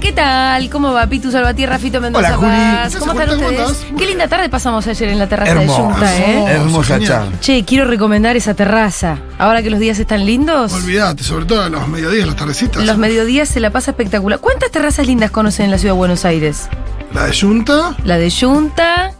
¿qué tal? ¿Cómo va Pitu Salvatierra, Fito Mendoza Hola, Juli. Paz? ¿Cómo ¿Cómo están ustedes? ¿Cómo Qué linda tarde pasamos ayer en la terraza Hermoso. de Junta, ¿eh? Hermosa genial. charla. Che, quiero recomendar esa terraza. Ahora que los días están lindos, Olvídate, sobre todo en los mediodías, las tardecitas. los mediodías se la pasa espectacular. ¿Cuántas terrazas lindas conocen en la ciudad de Buenos Aires? La de Junta, La de Junta.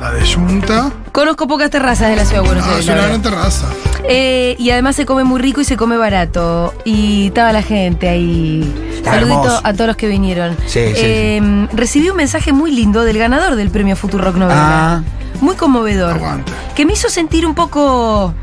La de Junta. Conozco pocas terrazas de la ciudad de Buenos Ah, Aires. es una gran terraza. Eh, y además se come muy rico y se come barato. Y estaba la gente ahí. Está Saludito hermoso. a todos los que vinieron. Sí, sí, Eh, Recibí un mensaje muy lindo del ganador del premio Futuro Rock Novela. Ah. Muy conmovedor. Aguante. Que me hizo sentir un poco.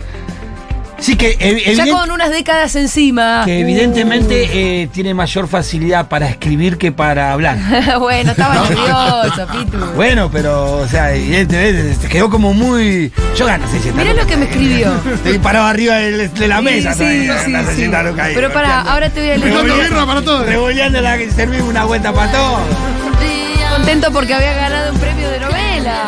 Sí, que, ev- Ya con unas décadas encima. que evidentemente eh, tiene mayor facilidad para escribir que para hablar. bueno, estaba nervioso, Pitu. Bueno, pero, o sea, evidentemente se quedó como muy. Yo ganas 600 Mirá lo que me escribió. Estoy parado arriba de, de la mesa. Sí, todavía, sí, sí. 600 lucas ahí, Pero para, ahora te voy a leer. Para todos. Revoleando la que servimos una vuelta para todos. Contento porque había ganado un premio de novela.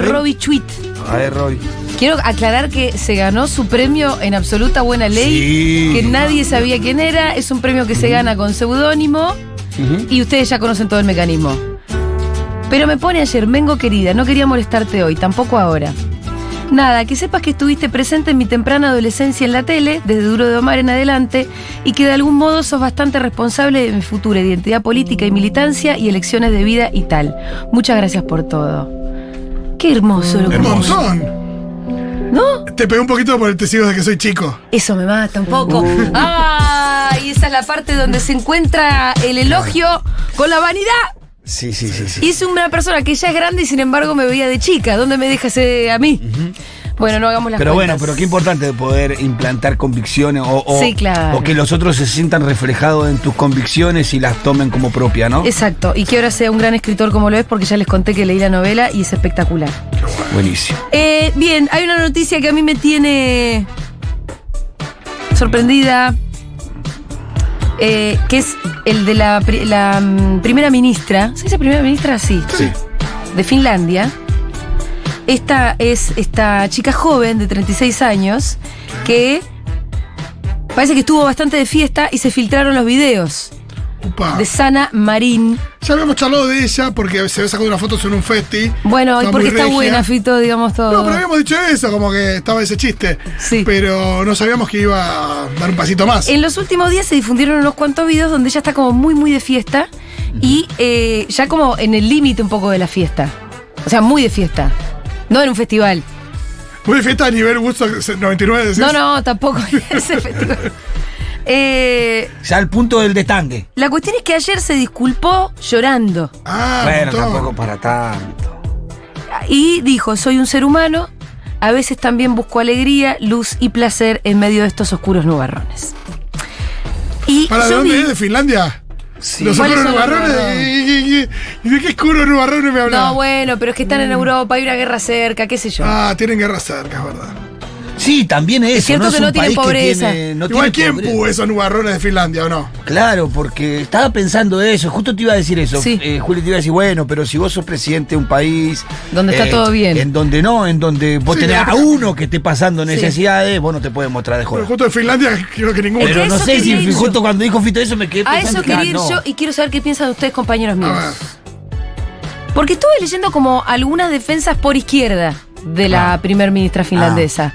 Robbie Tweet. A ver, Roy. Quiero aclarar que se ganó su premio en absoluta buena ley, Sí. que nadie sabía quién era, es un premio que se gana con seudónimo y ustedes ya conocen todo el mecanismo. Pero me pone ayer, Mengo querida, no quería molestarte hoy, tampoco ahora. Nada, que sepas que estuviste presente en mi temprana adolescencia en la tele, desde Duro de Omar en adelante, y que de algún modo sos bastante responsable de mi futura identidad política y militancia y elecciones de vida y tal. Muchas gracias por todo. Qué hermoso lo que Un montón. ¿No? Te pegué un poquito por el testigo de que soy chico. Eso me mata un poco. ¡Ah! Y esa es la parte donde se encuentra el elogio con la vanidad. Sí, sí, sí. sí. Y es una persona que ya es grande y sin embargo me veía de chica. ¿Dónde me dejas eh, a mí? Bueno, no hagamos las Pero bueno, pero qué importante poder implantar convicciones o, o- Sí, claro. o que los otros se sientan reflejados en tus convicciones y las tomen como propia, ¿no? Exacto. Y que ahora sea un gran escritor como lo es porque ya les conté que leí la novela y es espectacular. Buenísimo. Eh, bien, hay una noticia que a mí me tiene sorprendida, eh, que es el de la, mm, primera ministra. ¿Se dice primera ministra? Sí. Sí. De Finlandia. Esta es esta chica joven de 36 años que parece que estuvo bastante de fiesta y se filtraron los videos Upa. de Sana Marín. Ya habíamos charlado de ella porque se había sacado una foto en un festi. Bueno, y porque está regia. buena, Fito, digamos todo. No, pero habíamos dicho eso, como que estaba ese chiste. Sí. Pero no sabíamos que iba a dar un pasito más. En los últimos días se difundieron unos cuantos videos donde ella está como muy, muy de fiesta y eh, ya como en el límite un poco de la fiesta. O sea, muy de fiesta. No en un festival. Muy fiesta a nivel Woodstock 99. decís. No, no, tampoco en ese festival. Eh, Ya al punto del destangue. la cuestión es que ayer se disculpó llorando Ah, bueno, montón. tampoco para tanto. y dijo, soy un ser humano, a veces también busco alegría, luz y placer en medio de estos oscuros nubarrones. Y ¿Para de yo dónde vi- es? ¿De Finlandia? Sí. Los ¿Cuáles oscuros son los nubarrones. nubarrones? ¿Y, y- y- y de qué oscuros nubarrones me hablan? No, bueno, pero es que están en Europa, hay una guerra cerca, qué sé yo. Ah, tienen guerra cerca, es verdad. Sí, también es eso. cierto no que es no un tienen país que pobreza. tiene- no Igual, tiene ¿quién pobreza. pudo esos nubarrones de Finlandia o no? Claro, porque estaba pensando eso, justo te iba a decir eso. Sí. Eh, Juli te iba a decir, bueno, pero si vos sos presidente de un país. eh, Donde está todo bien. En donde no, en donde vos Sí, tenés a pero- uno que esté pasando Sí. necesidades, vos no te puedes mostrar de Pero joder. justo de Finlandia creo que ninguno. Es Pero no sé si ir yo. justo cuando dijo Fito eso me quedé A pensando eso quería que, ir ah, no. yo y quiero saber qué piensan ustedes, compañeros míos. A ver. Porque estuve leyendo como algunas defensas por izquierda de la Ah. primer ministra finlandesa.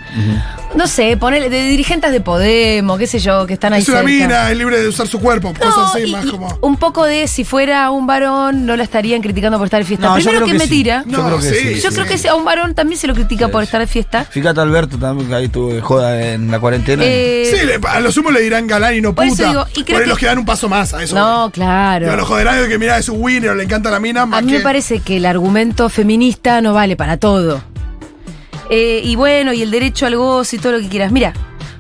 No sé, ponele, de dirigentes de Podemos, qué sé yo, que están ahí Es una cerca. mina, es libre de usar su cuerpo. No, cosas así, y- más como. un poco de si fuera un varón no la estarían criticando por estar de fiesta. No, yo Primero creo que, que me sí. tira. Yo No, creo que sí, sí. Yo sí. creo que si a un varón también se lo critica por estar de fiesta. Fíjate Alberto también, que ahí tuve joda en la cuarentena. Eh, Sí, le- a lo sumo le dirán galán y no Por puta. eso digo, y creo Por ahí que- los que dan un paso más a eso. no, claro. Digo, los joderán de que mira, es un winner, le encanta la mina, más A mí que. me parece que el argumento feminista no vale para todo. Eh, y bueno, y el derecho al gozo y todo lo que quieras. Mira,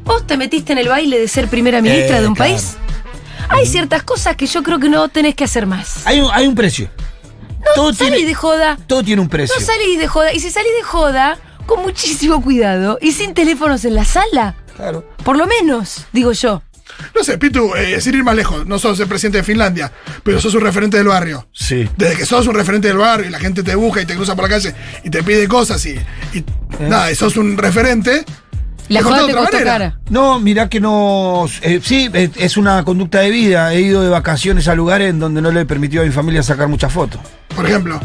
vos te metiste en el baile de ser primera ministra Eh, de un claro. país. Hay ciertas cosas que yo creo que no tenés que hacer más. Hay, un, hay un precio. No, todo salís tiene, de joda. todo tiene un precio. No salís de joda. Y si salís de joda, con muchísimo cuidado y sin teléfonos en la sala. Claro. Por lo menos, digo yo. No sé, Pitu, eh, sin ir más lejos, no sos el presidente de Finlandia, pero sos un referente del barrio. Sí. Desde que sos un referente del barrio y la gente te busca y te cruza por la calle y te pide cosas y, y nada, y sos un referente. La joda de te otra costó manera. cara. No, mirá que no. eh, sí, es, es una conducta de vida. He ido de vacaciones a lugares en donde no le he permitido a mi familia sacar muchas fotos. Por ejemplo.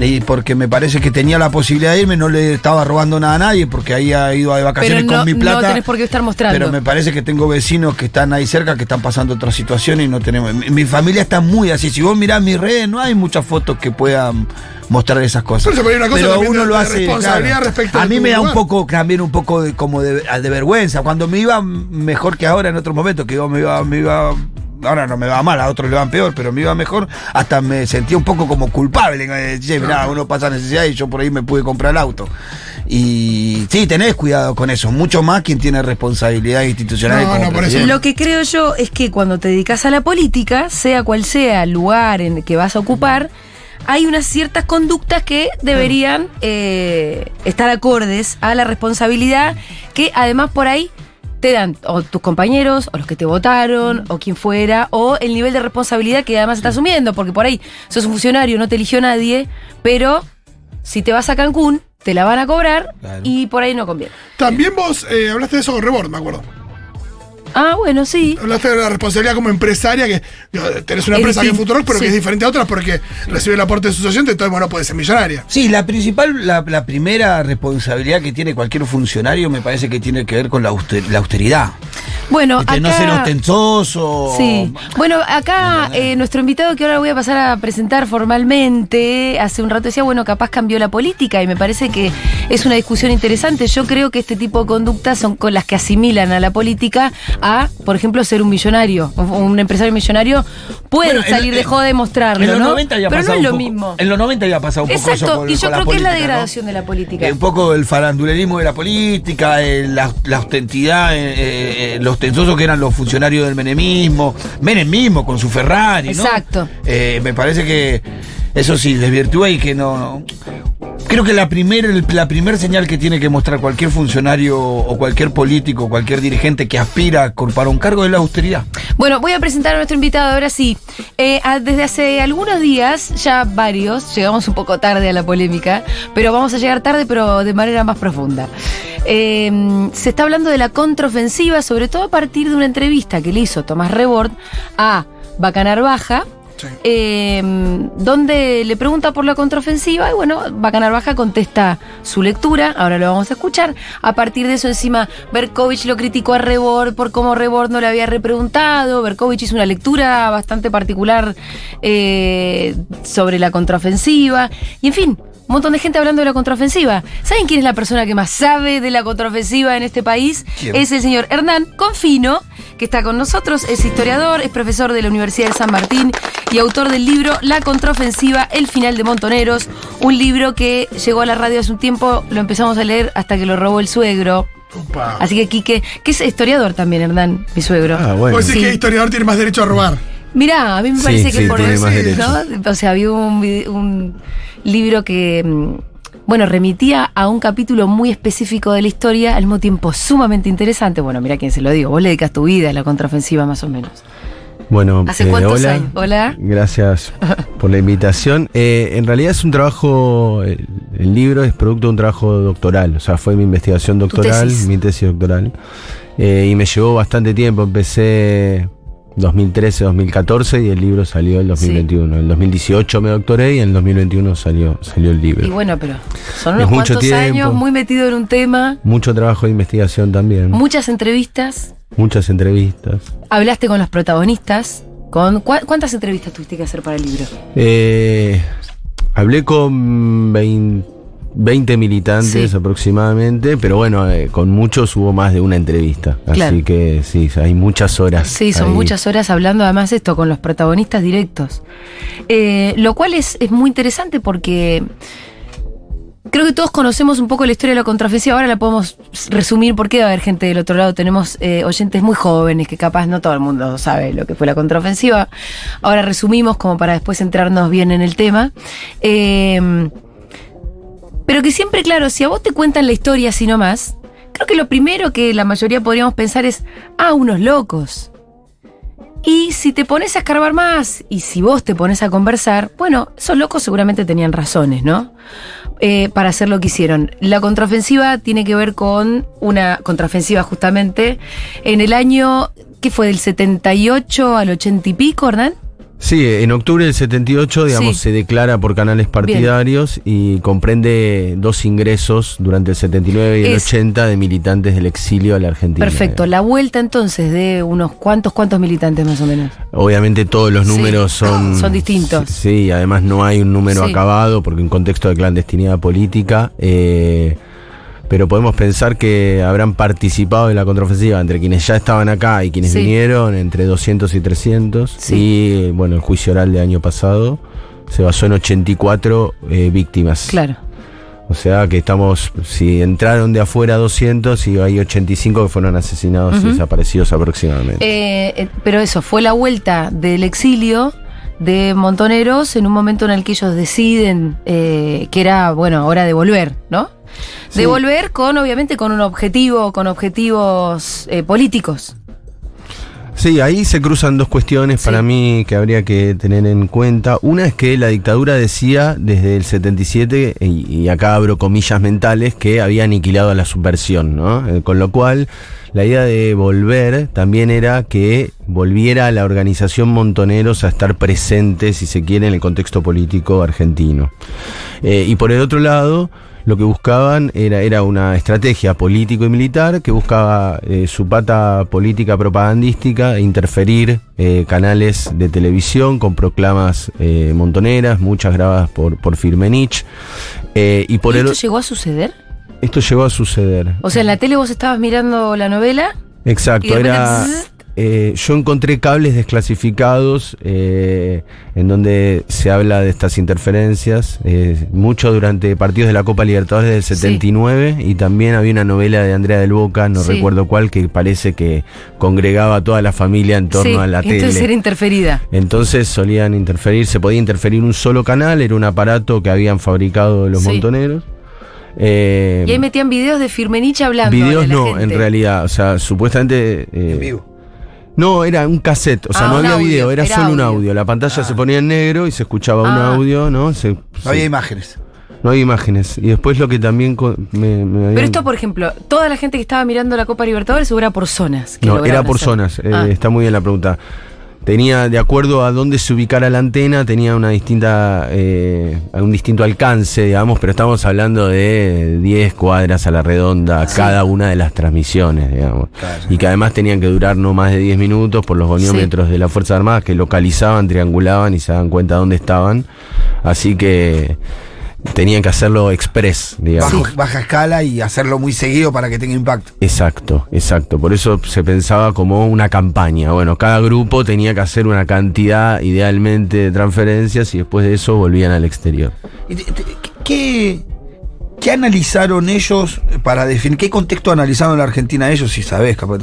Y porque me parece que tenía la posibilidad de irme, no le estaba robando nada a nadie, porque ahí ha ido de vacaciones Pero no, con mi plata. no tenés por qué estar mostrando. Pero me parece que tengo vecinos que están ahí cerca, que están pasando otras situaciones y no tenemos. Mi, mi familia está muy así. Si vos mirás mis redes, no hay muchas fotos que puedan mostrar esas cosas. Pero una cosa Pero uno lo hace. responsabilidad claro. respecto A mí me da un poco, también un poco de, como de, de vergüenza. Cuando me iba mejor que ahora en otros momentos, que yo me iba, me iba. Ahora no me va mal, a otros le van peor, pero me iba mejor. Hasta me sentía un poco como culpable. eh, Che, mirá, uno pasa necesidad y yo por ahí me pude comprar el auto. Y sí, tenés cuidado con eso. Mucho más quien tiene responsabilidad institucional. No, no, por eso-. Lo que creo yo es que cuando te dedicas a la política, sea cual sea el lugar en el que vas a ocupar, hay unas ciertas conductas que deberían eh, estar acordes a la responsabilidad que además por ahí te dan o tus compañeros, o los que te votaron, o quien fuera, o el nivel de responsabilidad que además estás asumiendo, porque por ahí sos un funcionario, no te eligió nadie, pero si te vas a Cancún, te la van a cobrar Claro. y por ahí no conviene. También vos eh, hablaste de eso con Rebord, me acuerdo. Ah, bueno, sí. Hablaste de la responsabilidad como empresaria, que digo, tenés una Es empresa que es Futurock, pero sí. que es diferente a otras porque recibe el aporte de su sociante, entonces, bueno, puede ser millonaria. Sí, la principal, la, la primera responsabilidad que tiene cualquier funcionario me parece que tiene que ver con la, auster- la austeridad. Bueno, Este, acá... No ser ostentoso. Sí. Bueno, acá eh, nuestro invitado que ahora voy a pasar a presentar formalmente, hace un rato decía, bueno, capaz cambió la política y me parece que es una discusión interesante. Yo creo que este tipo de conductas son con las que asimilan a la política a, por ejemplo, ser un millonario. Un, empresario millonario puede Bueno, salir de joda y mostrarlo, En los ¿no? 90 había Pero no pasado es lo poco- mismo. En los 90 había pasado un poco eso Exacto, con- y yo creo que es la ¿no? degradación de la política. Eh, un poco el farandulerismo de la política, eh, la, la ostentidad, eh, eh, los ostentosos que eran los funcionarios del menemismo, Menem mismo con su Ferrari, ¿no? Exacto. Me parece que eso sí, desvirtúa y que no... Creo que la primera la señal que tiene que mostrar cualquier funcionario o cualquier político, cualquier dirigente que aspira a ocupar un cargo es la austeridad. Bueno, voy a presentar a nuestro invitado ahora sí. Eh, desde hace algunos días, ya varios, llegamos un poco tarde a la polémica, pero vamos a llegar tarde, pero de manera más profunda. Eh, se está hablando de la contraofensiva, sobre todo a partir de una entrevista que le hizo Tomás Rebord a Bacanar Baja. Eh, donde le pregunta por la contraofensiva y bueno, Bacanar Baja contesta su lectura, ahora lo vamos a escuchar. A partir de eso encima Berkovich lo criticó a Rebord por cómo Rebord no le había repreguntado, Berkovich hizo una lectura bastante particular eh, sobre la contraofensiva y en fin. Un montón de gente hablando de la contraofensiva. ¿Saben quién es la persona que más sabe de la contraofensiva en este país? ¿Quién? Es el señor Hernán Confino, que está con nosotros, es historiador, es profesor de la Universidad de San Martín y autor del libro La contraofensiva, el final de Montoneros, un libro que llegó a la radio hace un tiempo, lo empezamos a leer hasta que lo robó el suegro. Opa. Así que Quique, que es historiador también, Hernán, mi suegro. Ah, bueno. Vos decís Sí. que historiador tiene más derecho a robar. Mirá, a mí me Sí, parece que sí, por eso. ¿no? O sea, había un, un libro que, mm, bueno, remitía a un capítulo muy específico de la historia, al mismo tiempo sumamente interesante. Bueno, mira quién se lo digo, vos le dedicas tu vida a la contraofensiva más o menos. Bueno, ¿Hace eh, cuántos hola. años? Hola. Gracias por la invitación. Eh, en realidad es un trabajo, el, el libro es producto de un trabajo doctoral, o sea, fue mi investigación doctoral, tesis. mi tesis doctoral. Eh, y me llevó bastante tiempo, empecé 2013, 2014 y el libro salió en 2021. En 2018 me doctoré y en 2021 salió, salió el libro. Y bueno, pero son unos mucho cuantos tiempo. años muy metido en un tema, Mucho trabajo de investigación también, muchas entrevistas, muchas entrevistas. hablaste con los protagonistas. Con, ¿cuá- ¿Cuántas entrevistas tuviste que hacer para el libro? Eh, hablé con 20, 20 militantes Sí. aproximadamente, pero bueno, eh, con muchos hubo más de una entrevista. Claro. Así que sí, hay muchas horas. Sí, son ahí. muchas horas hablando además esto con los protagonistas directos. Eh, lo cual es, es muy interesante porque creo que todos conocemos un poco la historia de la contraofensiva. Ahora la podemos resumir porque va a haber gente del otro lado. Tenemos eh, oyentes muy jóvenes que capaz no todo el mundo sabe lo que fue la contraofensiva. Ahora resumimos como para después centrarnos bien en el tema. Eh, pero que siempre, claro, si a vos te cuentan la historia así nomás, creo que lo primero que la mayoría podríamos pensar es, ah, unos locos. Y si te pones a escarbar más y si vos te pones a conversar, bueno, esos locos seguramente tenían razones, ¿no? Eh, para hacer lo que hicieron. La contraofensiva tiene que ver con una contraofensiva justamente en el año, ¿qué fue? Del 78 al 80 y pico, ¿verdad? Sí, en octubre del 78, digamos, Sí. se declara por canales partidarios y comprende dos ingresos durante el 79 y el Es- 80 de militantes del exilio a la Argentina. Perfecto. La vuelta entonces de unos cuantos, cuantos militantes más o menos. Obviamente todos los Sí. números son... Son distintos. Sí, además no hay un número Sí. acabado porque en contexto de clandestinidad política. eh, pero podemos pensar que habrán participado en la contraofensiva entre quienes ya estaban acá y quienes Sí. vinieron, entre 200 y 300. Sí. Y bueno, el juicio oral del año pasado se basó en 84 eh, víctimas. Claro. O sea que estamos, si entraron de afuera 200 y hay 85 que fueron asesinados y desaparecidos aproximadamente. Eh, eh, pero eso, fue la vuelta del exilio de Montoneros en un momento en el que ellos deciden eh, que era, bueno, hora de volver, ¿no? De Sí. volver con, obviamente, con un objetivo, con objetivos eh, políticos. Sí, ahí se cruzan dos cuestiones Sí. para mí que habría que tener en cuenta. Una es que la dictadura decía desde el 77, y, y acá abro comillas mentales, que había aniquilado a la subversión, ¿no? Eh, con lo cual, la idea de volver también era que volviera la organización Montoneros a estar presente, si se quiere, en el contexto político argentino. Eh, y por el otro lado, lo que buscaban era, era una estrategia político y militar que buscaba eh, su pata política propagandística e interferir eh, canales de televisión con proclamas eh, montoneras, muchas grabadas por, por Firmenich. Y por ¿Y el, esto llegó a suceder? esto llegó a suceder. O sea, en la tele vos estabas mirando la novela Exacto, era. Eh, yo encontré cables desclasificados eh, en donde se habla de estas interferencias, eh, mucho durante partidos de la Copa Libertadores del Sí. 79 y también había una novela de Andrea del Boca, no Sí. recuerdo cuál, que parece que congregaba a toda la familia en torno sí, a la entonces tele. era interferida. Entonces solían interferir, se podía interferir un solo canal, era un aparato que habían fabricado los Sí. montoneros. Eh, Y ahí metían videos de Firmenich hablando. videos de la no, gente. en realidad, o sea, supuestamente... eh, En vivo. No, era un cassette, o sea, Ah, no había audio, video, era, era solo un audio. La pantalla se ponía en negro y se escuchaba un Ah. audio, ¿no? Se- No se- había imágenes. no había imágenes. Y después lo que también co- me, me habían- Pero esto, por ejemplo, toda la gente que estaba mirando la Copa Libertadores seguro era por zonas. que No, era por hacer. zonas, eh, Ah. está muy bien la pregunta. Tenía, de acuerdo a dónde se ubicara la antena, tenía una distinta, eh, un distinto alcance, digamos, pero estamos hablando de 10 cuadras a la redonda cada una de las transmisiones, digamos. Claro. Y que además tenían que durar no más de 10 minutos por los goniómetros de las Fuerzas Armadas que localizaban, triangulaban y se daban cuenta dónde estaban. Así que tenían que hacerlo express, digamos. Bajo- Baja escala y hacerlo muy seguido para que tenga impacto. Exacto, exacto. Por eso se pensaba como una campaña. Bueno, cada grupo tenía que hacer una cantidad idealmente de transferencias y después de eso volvían al exterior. ¿Qué, qué analizaron ellos para definir, qué contexto analizaron en la Argentina ellos, si sabés, capaz,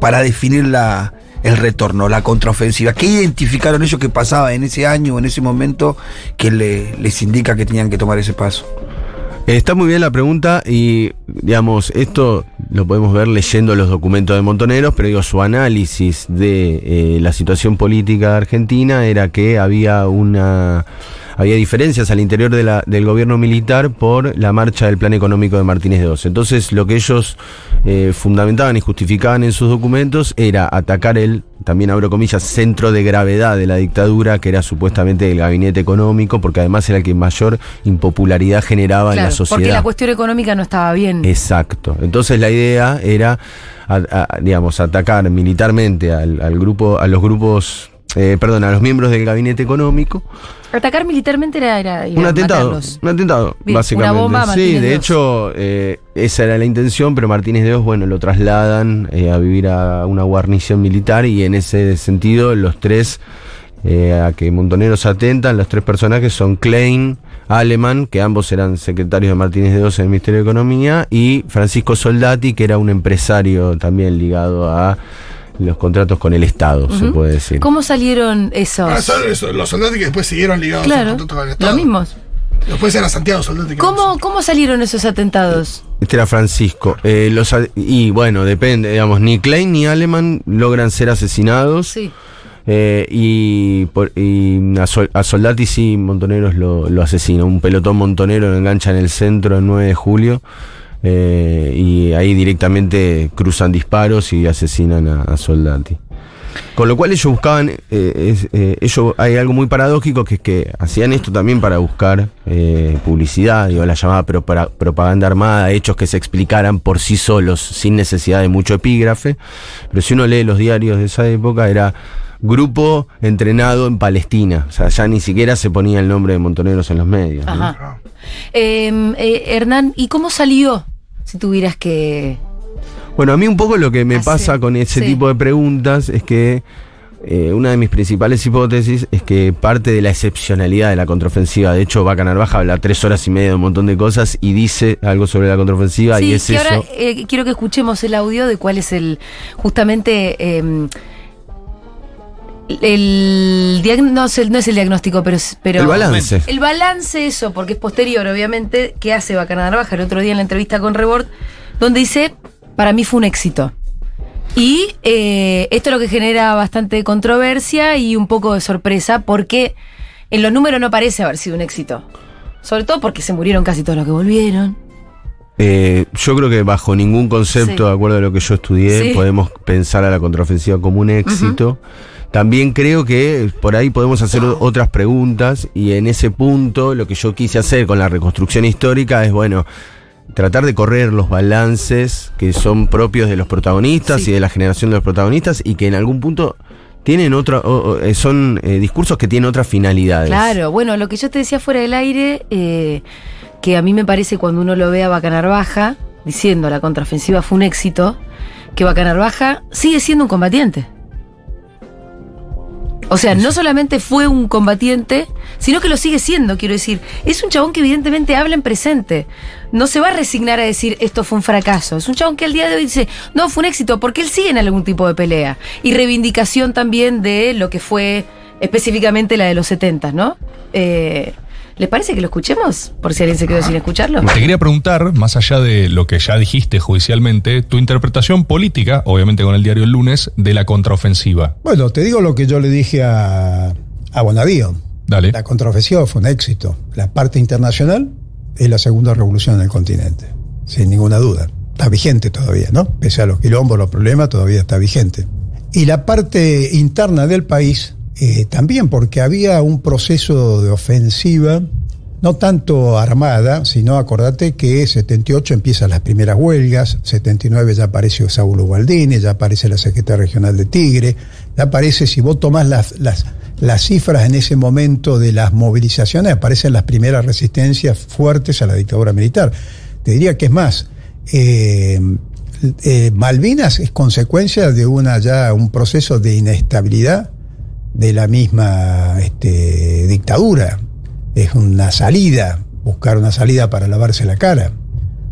para definir la, el retorno, la contraofensiva? ¿Qué identificaron ellos que pasaba en ese año en ese momento que le- les indica que tenían que tomar ese paso? Eh, Está muy bien la pregunta y, digamos, esto lo podemos ver leyendo los documentos de Montoneros, pero digo, su análisis de eh, la situación política argentina era que había una... Había diferencias al interior de la- del gobierno militar por la marcha del plan económico de Martínez II. Entonces, lo que ellos eh, fundamentaban y justificaban en sus documentos era atacar el, también abro comillas, centro de gravedad de la dictadura, que era supuestamente el gabinete económico, porque además era el que mayor impopularidad generaba en la sociedad. porque la cuestión económica no estaba bien. Exacto. Entonces la idea era, a- a- digamos, atacar militarmente al, al grupo, a los grupos, eh, perdón, a los miembros del gabinete económico. Atacar militarmente era, era Un atentado, matarlos. un atentado, básicamente. una bomba a sí, de hecho, eh, esa era la intención, pero Martínez de Oz, bueno, lo trasladan eh, a vivir a una guarnición militar y en ese sentido los tres eh, a que Montoneros atentan. Los tres personajes son Klein, Aleman, que ambos eran secretarios de Martínez de Oz en el Ministerio de Economía, y Francisco Soldati, que era un empresario también ligado a los contratos con el Estado, se puede decir. ¿Cómo salieron esos? Ah, son esos, los soldados que después siguieron ligados a los contratos con el Estado. los mismos. Después era Santiago Soldati. que ¿Cómo, ¿Cómo salieron esos atentados? Este era Francisco. Eh, los, y bueno, depende, digamos, ni Klein ni Aleman logran ser asesinados. Sí. Eh, y por- y a, Sol- a Soldati sí, Montoneros lo, lo asesina. Un pelotón montonero lo engancha en el centro el 9 de julio. Eh, y ahí directamente cruzan disparos y asesinan a, a Soldati. Con lo cual ellos buscaban, eh, es- eh, hay algo muy paradójico que es que hacían esto también para buscar publicidad, digo, la llamada propaganda armada, hechos que se explicaran por sí solos, sin necesidad de mucho epígrafe. Pero si uno lee los diarios de esa época, era grupo entrenado en Palestina. O sea, ya ni siquiera se ponía el nombre de Montoneros en los medios. ¿no? Ajá. Eh, eh, Hernán, ¿y cómo salió? Si tuvieras que. Bueno, a mí un poco lo que me pasa con ese sí. tipo de preguntas es que eh, una de mis principales hipótesis es que parte de la excepcionalidad de la contraofensiva, de hecho, Vaca Narvaja habla tres horas y media de un montón de cosas y dice algo sobre la contraofensiva y es que eso. ahora eh, quiero que escuchemos el audio de cuál es el. Justamente. eh, el diag- no, es el- no es el diagnóstico, pero, el balance. El balance, eso, porque es posterior, obviamente, que hace Bacana Narvaja el otro día en la entrevista con Rebord, donde dice: Para mí fue un éxito. Y eh, esto es lo que genera bastante controversia y un poco de sorpresa, porque en los números no parece haber sido un éxito. Sobre todo porque se murieron casi todos los que volvieron. Eh, yo creo que bajo ningún concepto, Sí. de acuerdo a lo que yo estudié, Sí. podemos pensar a la contraofensiva como un éxito. También creo que por ahí podemos hacer otras preguntas y en ese punto lo que yo quise hacer con la reconstrucción histórica es, bueno, tratar de correr los balances que son propios de los protagonistas Sí. y de la generación de los protagonistas y que en algún punto tienen otra, o- o, eh, son eh, discursos que tienen otras finalidades. Claro, bueno, lo que yo te decía fuera del aire, eh, que a mí me parece cuando uno lo ve a Bacanarvaja diciendo la contraofensiva fue un éxito, que Bacanarvaja sigue siendo un combatiente. O sea, no solamente fue un combatiente, sino que lo sigue siendo, quiero decir. Es un chabón que evidentemente habla en presente. No se va a resignar a decir esto fue un fracaso. Es un chabón que al día de hoy dice, no, fue un éxito, porque él sigue en algún tipo de pelea. Y reivindicación también de lo que fue específicamente la de los 70, ¿no? Eh, ¿Les parece que lo escuchemos? Por si alguien se quedó sin escucharlo. Te quería preguntar, más allá de lo que ya dijiste judicialmente, tu interpretación política, obviamente con el diario El Lunes, de la contraofensiva. Bueno, te digo lo que yo le dije a, a Bonavío. Dale. La contraofensiva fue un éxito. La parte internacional es la segunda revolución en el continente, sin ninguna duda. Está vigente todavía, ¿no? Pese a los quilombos, los problemas, todavía está vigente. Y la parte interna del país eh, también, porque había un proceso de ofensiva, no tanto armada, sino acordate que 78 empiezan las primeras huelgas, 79 ya aparece Saulo Baldini, ya aparece la secretaria regional de Tigre, ya aparece, si vos tomás las, las, las cifras en ese momento de las movilizaciones, aparecen las primeras resistencias fuertes a la dictadura militar. Te diría que es más, eh, eh, Malvinas es consecuencia de una ya un proceso de inestabilidad de la misma este, dictadura. Es una salida, buscar una salida para lavarse la cara.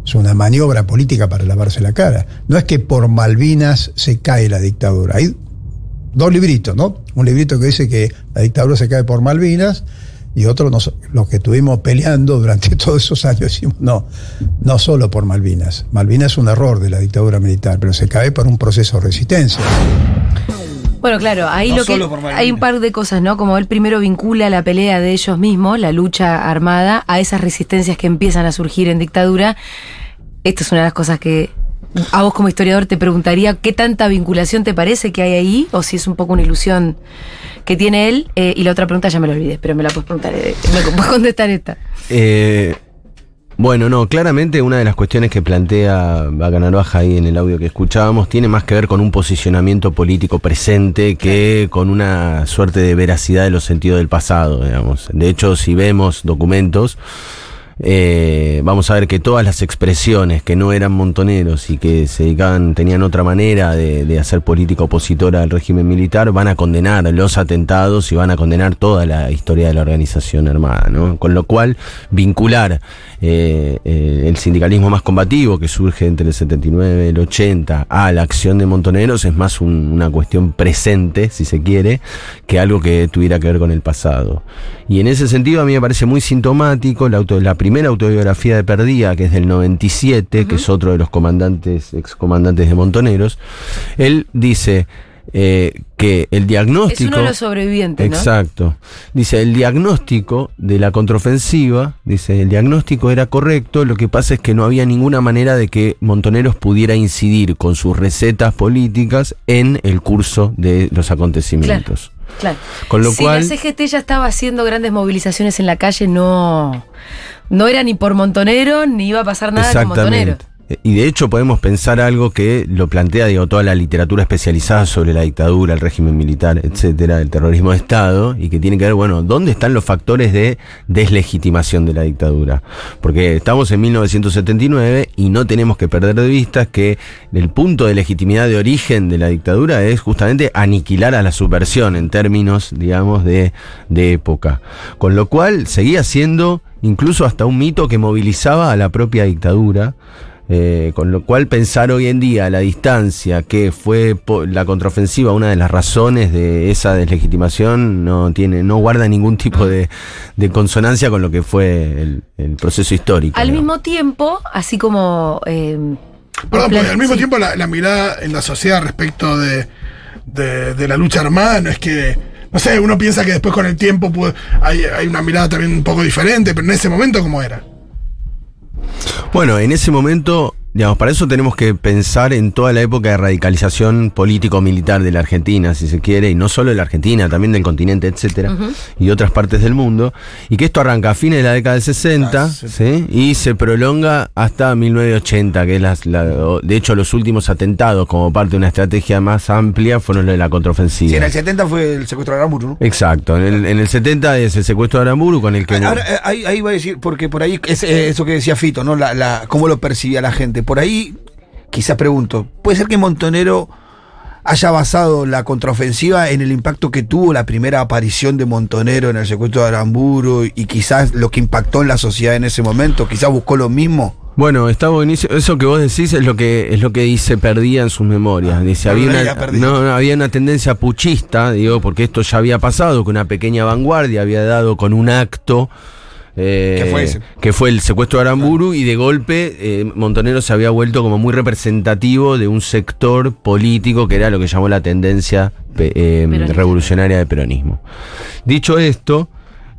Es una maniobra política para lavarse la cara. No es que por Malvinas se cae la dictadura. Hay dos libritos, ¿no? Un librito que dice que la dictadura se cae por Malvinas y otro nos, los que estuvimos peleando durante todos esos años decimos, no, no solo por Malvinas. Malvinas es un error de la dictadura militar, pero se cae por un proceso de resistencia. Bueno, claro, ahí No lo que hay un par de cosas, ¿no? Como él primero vincula la pelea de ellos mismos, la lucha armada, a esas resistencias que empiezan a surgir en dictadura. Esta es una de las cosas que a vos como historiador te preguntaría qué tanta vinculación te parece que hay ahí o si es un poco una ilusión que tiene él. Eh, y la otra pregunta ya me la olvidé, pero me la puedes preguntar, eh, me puedes contestar esta. Eh, bueno, no, claramente una de las cuestiones que plantea Narvaja ahí en el audio que escuchábamos tiene más que ver con un posicionamiento político presente que con una suerte de veracidad de los sentidos del pasado, digamos. De hecho, si vemos documentos, eh, vamos a ver que todas las expresiones que no eran montoneros y que se dedicaban, tenían otra manera de, hacer política opositora al régimen militar, van a condenar los atentados y van a condenar toda la historia de la organización armada, ¿no? Con lo cual, vincular eh, eh, el sindicalismo más combativo que surge entre el 79 y el 80 a la acción de montoneros es más un- una cuestión presente, si se quiere, que algo que tuviera que ver con el pasado. Y en ese sentido a mí me parece muy sintomático la, auto- la primera autobiografía de Perdía, que es del 97, que es otro de los comandantes, excomandantes de Montoneros. Él dice eh, que el Es diagnóstico... uno de los sobrevivientes, ¿no? Exacto. Dice, el diagnóstico de la contraofensiva, dice, el diagnóstico era correcto, lo que pasa es que no había ninguna manera de que Montoneros pudiera incidir con sus recetas políticas en el curso de los acontecimientos. Claro. Con lo si cual- la CGT ya estaba haciendo grandes movilizaciones en la calle, no, no era ni por Montonero, ni iba a pasar nada con Montonero. Y de hecho podemos pensar algo que lo plantea digo, toda la literatura especializada sobre la dictadura, el régimen militar, etcétera, el terrorismo de Estado, y que tiene que ver, bueno, ¿dónde están los factores de deslegitimación de la dictadura? Porque estamos en 1979 y no tenemos que perder de vista que el punto de legitimidad de origen de la dictadura es justamente aniquilar a la subversión en términos, digamos, de, de época. Con lo cual seguía siendo incluso hasta un mito que movilizaba a la propia dictadura. Eh, con lo cual pensar hoy en día a la distancia que fue po- la contraofensiva una de las razones de esa deslegitimación no tiene no guarda ningún tipo de, de consonancia con lo que fue el, el proceso histórico. Al mismo tiempo, así como... eh, Perdón, plan- al mismo sí. tiempo la, la mirada en la sociedad respecto de, de- de la lucha armada no es que. No sé, uno piensa que después con el tiempo hay, hay una mirada también un poco diferente, pero en ese momento, ¿cómo era? Bueno, en ese momento, digamos, para eso tenemos que pensar en toda la época de radicalización político-militar de la Argentina, si se quiere, y no solo de la Argentina, también del continente, etcétera, y otras partes del mundo, y que esto arranca a fines de la década del 60, Ah, ¿sí? y se prolonga hasta 1980, que es la, de hecho los últimos atentados como parte de una estrategia más amplia fueron lo de la contraofensiva. Sí, en el 70 fue el secuestro de Aramburu, ¿no? Exacto, en el, en el 70 es el secuestro de Aramburu con el que... Ahora, ahí, ahí va a decir, porque por ahí es eh, eso que decía Fito, ¿no? La, la, cómo lo percibía la gente. Por ahí, quizás pregunto, ¿puede ser que Montonero haya basado la contraofensiva en el impacto que tuvo la primera aparición de Montonero en el secuestro de Aramburu y quizás lo que impactó en la sociedad en ese momento? ¿Quizás buscó lo mismo? Bueno, está buenísimo. Eso que vos decís es lo que es lo que dice Perdía en sus memorias. Dice, había una, no, no, había una tendencia puchista, digo, porque esto ya había pasado, que una pequeña vanguardia había dado con un acto. Eh, ¿Qué fue ese? que fue el secuestro de Aramburu y de golpe eh, Montonero se había vuelto como muy representativo de un sector político que era lo que llamó la tendencia eh, revolucionaria del peronismo. Dicho esto,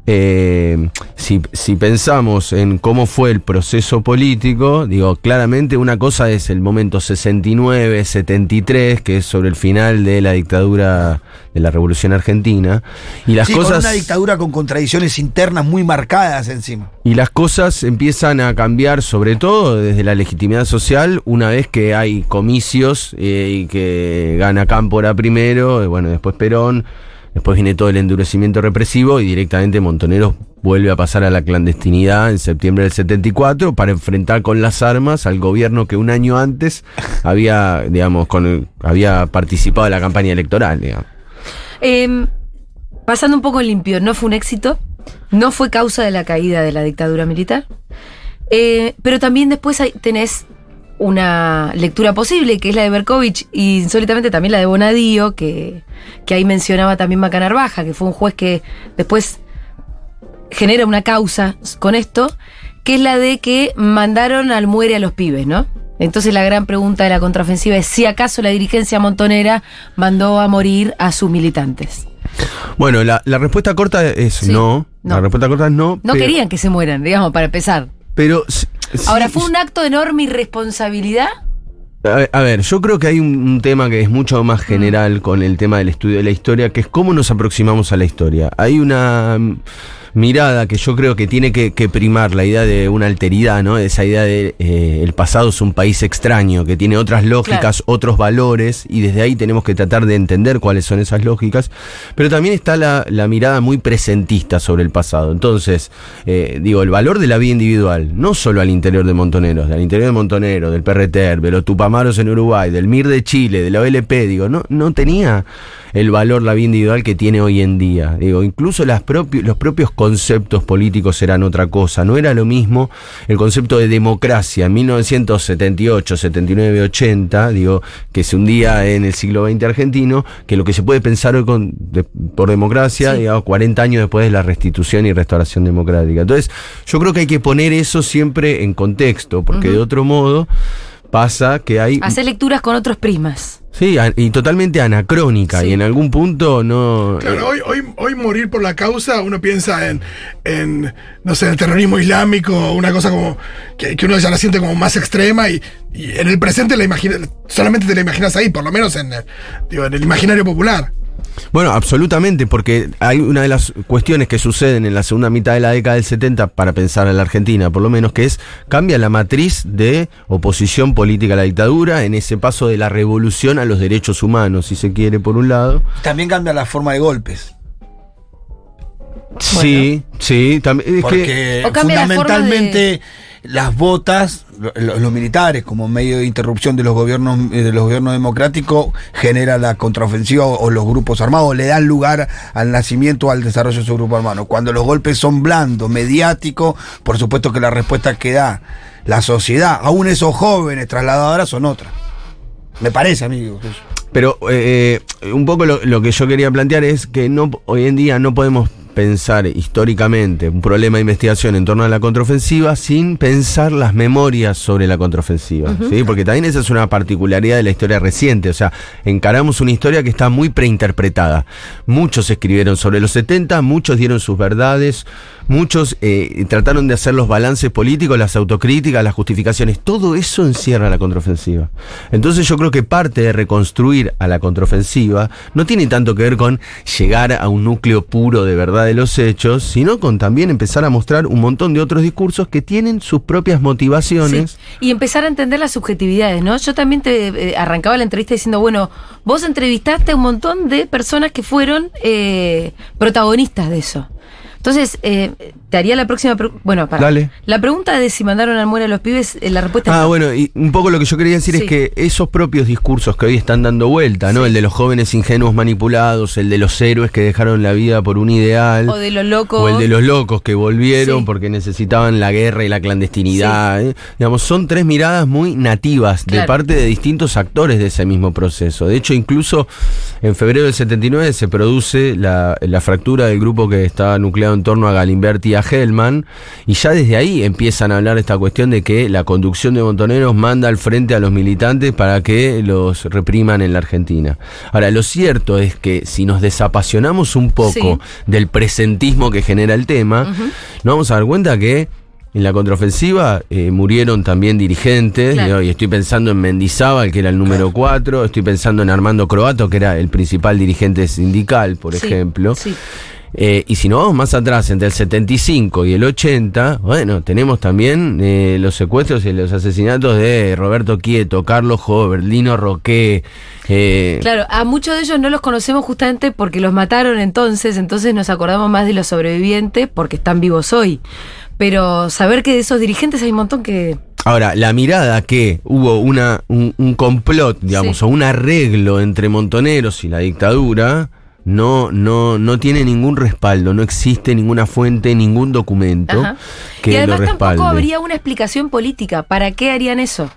eh, si, si pensamos en cómo fue el proceso político, digo, claramente una cosa es el momento 69, 73, que es sobre el final de la dictadura de la Revolución Argentina, y las sí, con cosas una dictadura con contradicciones internas muy marcadas encima. y las cosas empiezan a cambiar, sobre todo desde la legitimidad social, una vez que hay comicios eh, y que gana Cámpora primero, y bueno, después Perón, después viene todo el endurecimiento represivo y directamente Montoneros vuelve a pasar a la clandestinidad en septiembre del 74 para enfrentar con las armas al gobierno que un año antes había, digamos, había participado en la campaña electoral. Eh, pasando un poco limpio, no fue un éxito, no fue causa de la caída de la dictadura militar, Eh, pero también después tenés una lectura posible, que es la de Berkovich y insólitamente también la de Bonadío, que, que ahí mencionaba también Macanarbaja, que fue un juez que después genera una causa con esto, que es la de que mandaron al muere a los pibes, ¿no? Entonces la gran pregunta de la contraofensiva es si acaso la dirigencia montonera mandó a morir a sus militantes. Bueno, la, la respuesta corta es Sí, no. no. La respuesta corta es no. No pero- querían que se mueran, digamos, para empezar. Pero. Ahora, ¿fue un acto de enorme irresponsabilidad? A ver, a ver, yo creo que hay un, un tema que es mucho más general con el tema del estudio de la historia, que es cómo nos aproximamos a la historia. Hay una. Mirada que yo creo que tiene que, que primar la idea de una alteridad, ¿no? Esa idea de eh, el pasado es un país extraño, que tiene otras lógicas, otros valores, y desde ahí tenemos que tratar de entender cuáles son esas lógicas. Pero también está la, la mirada muy presentista sobre el pasado. Entonces, eh, digo, el valor de la vida individual, no solo al interior de Montoneros, al interior de Montoneros, del PRT, de los Tupamaros en Uruguay, del MIR de Chile, de la OLP, digo, no, no tenía el valor la vida individual que tiene hoy en día. Digo, incluso las propi- los propios conceptos políticos eran otra cosa. No era lo mismo el concepto de democracia en 1978, 79, 80, digo, que se hundía en el siglo XX argentino, que lo que se puede pensar hoy con, de- por democracia, digamos, 40 años después de la restitución y restauración democrática. Entonces, yo creo que hay que poner eso siempre en contexto, porque de otro modo pasa que hay... Hacer lecturas con otros prismas. Sí, y totalmente anacrónica, Sí. y en algún punto no... Claro, eh, hoy, hoy, hoy morir por la causa, uno piensa en, en no sé, el terrorismo islámico, una cosa como que, que uno ya la siente como más extrema y, y en el presente la imagina, solamente te la imaginas ahí, por lo menos en, el- digo, en el imaginario popular. Bueno, absolutamente, porque hay una de las cuestiones que suceden en la segunda mitad de la década del 70, para pensar en la Argentina, por lo menos, que es cambia la matriz de oposición política a la dictadura en ese paso de la revolución a los derechos humanos, si se quiere, por un lado. También cambia la forma de golpes. Sí, sí, también. es que- fundamentalmente las botas, lo- lo- los militares como medio de interrupción de los gobiernos eh, de los gobiernos democráticos genera la contraofensiva o, o los grupos armados, le dan lugar al nacimiento o al desarrollo de su grupo armado. Cuando los golpes son blandos, mediáticos, por supuesto que la respuesta que da la sociedad, aún esos jóvenes trasladadoras son otras. Me parece, amigo. Pero eh, eh, un poco lo, lo que yo quería plantear es que no hoy en día no podemos pensar históricamente un problema de investigación en torno a la contraofensiva sin pensar las memorias sobre la contraofensiva, ¿sí? Porque también esa es una particularidad de la historia reciente, o sea, encaramos una historia que está muy preinterpretada. Muchos escribieron sobre los 70, muchos dieron sus verdades, muchos eh, trataron de hacer los balances políticos, las autocríticas, las justificaciones, todo eso encierra la contraofensiva. Entonces yo creo que parte de reconstruir a la contraofensiva no tiene tanto que ver con llegar a un núcleo puro de verdad de los hechos, sino con también empezar a mostrar un montón de otros discursos que tienen sus propias motivaciones. Y empezar a entender las subjetividades, ¿no? Yo también te eh, arrancaba la entrevista diciendo, bueno, vos entrevistaste a un montón de personas que fueron eh, protagonistas de eso. Entonces, eh, te haría la próxima. Bueno, para. Dale. La pregunta de si mandaron al muere a los pibes, eh, la respuesta es Ah, no. bueno, y un poco lo que yo quería decir Sí. es que esos propios discursos que hoy están dando vuelta, ¿no? El de los jóvenes ingenuos manipulados, el de los héroes que dejaron la vida por un ideal. O de los locos. O el de los locos que volvieron Sí. porque necesitaban la guerra y la clandestinidad. ¿eh? Digamos, son tres miradas muy nativas de parte de distintos actores de ese mismo proceso. De hecho, incluso en febrero del 79 se produce la, la fractura del grupo que estaba nucleado en torno a Galimberti y a Hellman. Y ya desde ahí empiezan a hablar de esta cuestión de que la conducción de Montoneros manda al frente a los militantes para que los repriman en la Argentina. Ahora, lo cierto es que si nos desapasionamos un poco Sí. del presentismo que genera el tema, nos vamos a dar cuenta que en la contraofensiva eh, murieron también dirigentes, Claro. y estoy pensando en Mendizábal, que era el número 4, estoy pensando en Armando Croato, que era el principal dirigente sindical, por Sí, ejemplo. sí. Eh, y si nos vamos más atrás, entre el 75 y el 80, bueno, tenemos también eh, los secuestros y los asesinatos de Roberto Quieto, Carlos Hover, Lino Roque. eh, Claro, a muchos de ellos no los conocemos justamente porque los mataron entonces, entonces nos acordamos más de los sobrevivientes porque están vivos hoy. Pero saber que de esos dirigentes hay un montón que... Ahora, la mirada que hubo una, un, un complot, digamos, Sí. o un arreglo entre montoneros y la dictadura, no, no, no tiene ningún respaldo, no existe ninguna fuente, ningún documento Ajá. que y además lo respalde. tampoco habría una explicación política. ¿Para qué harían eso?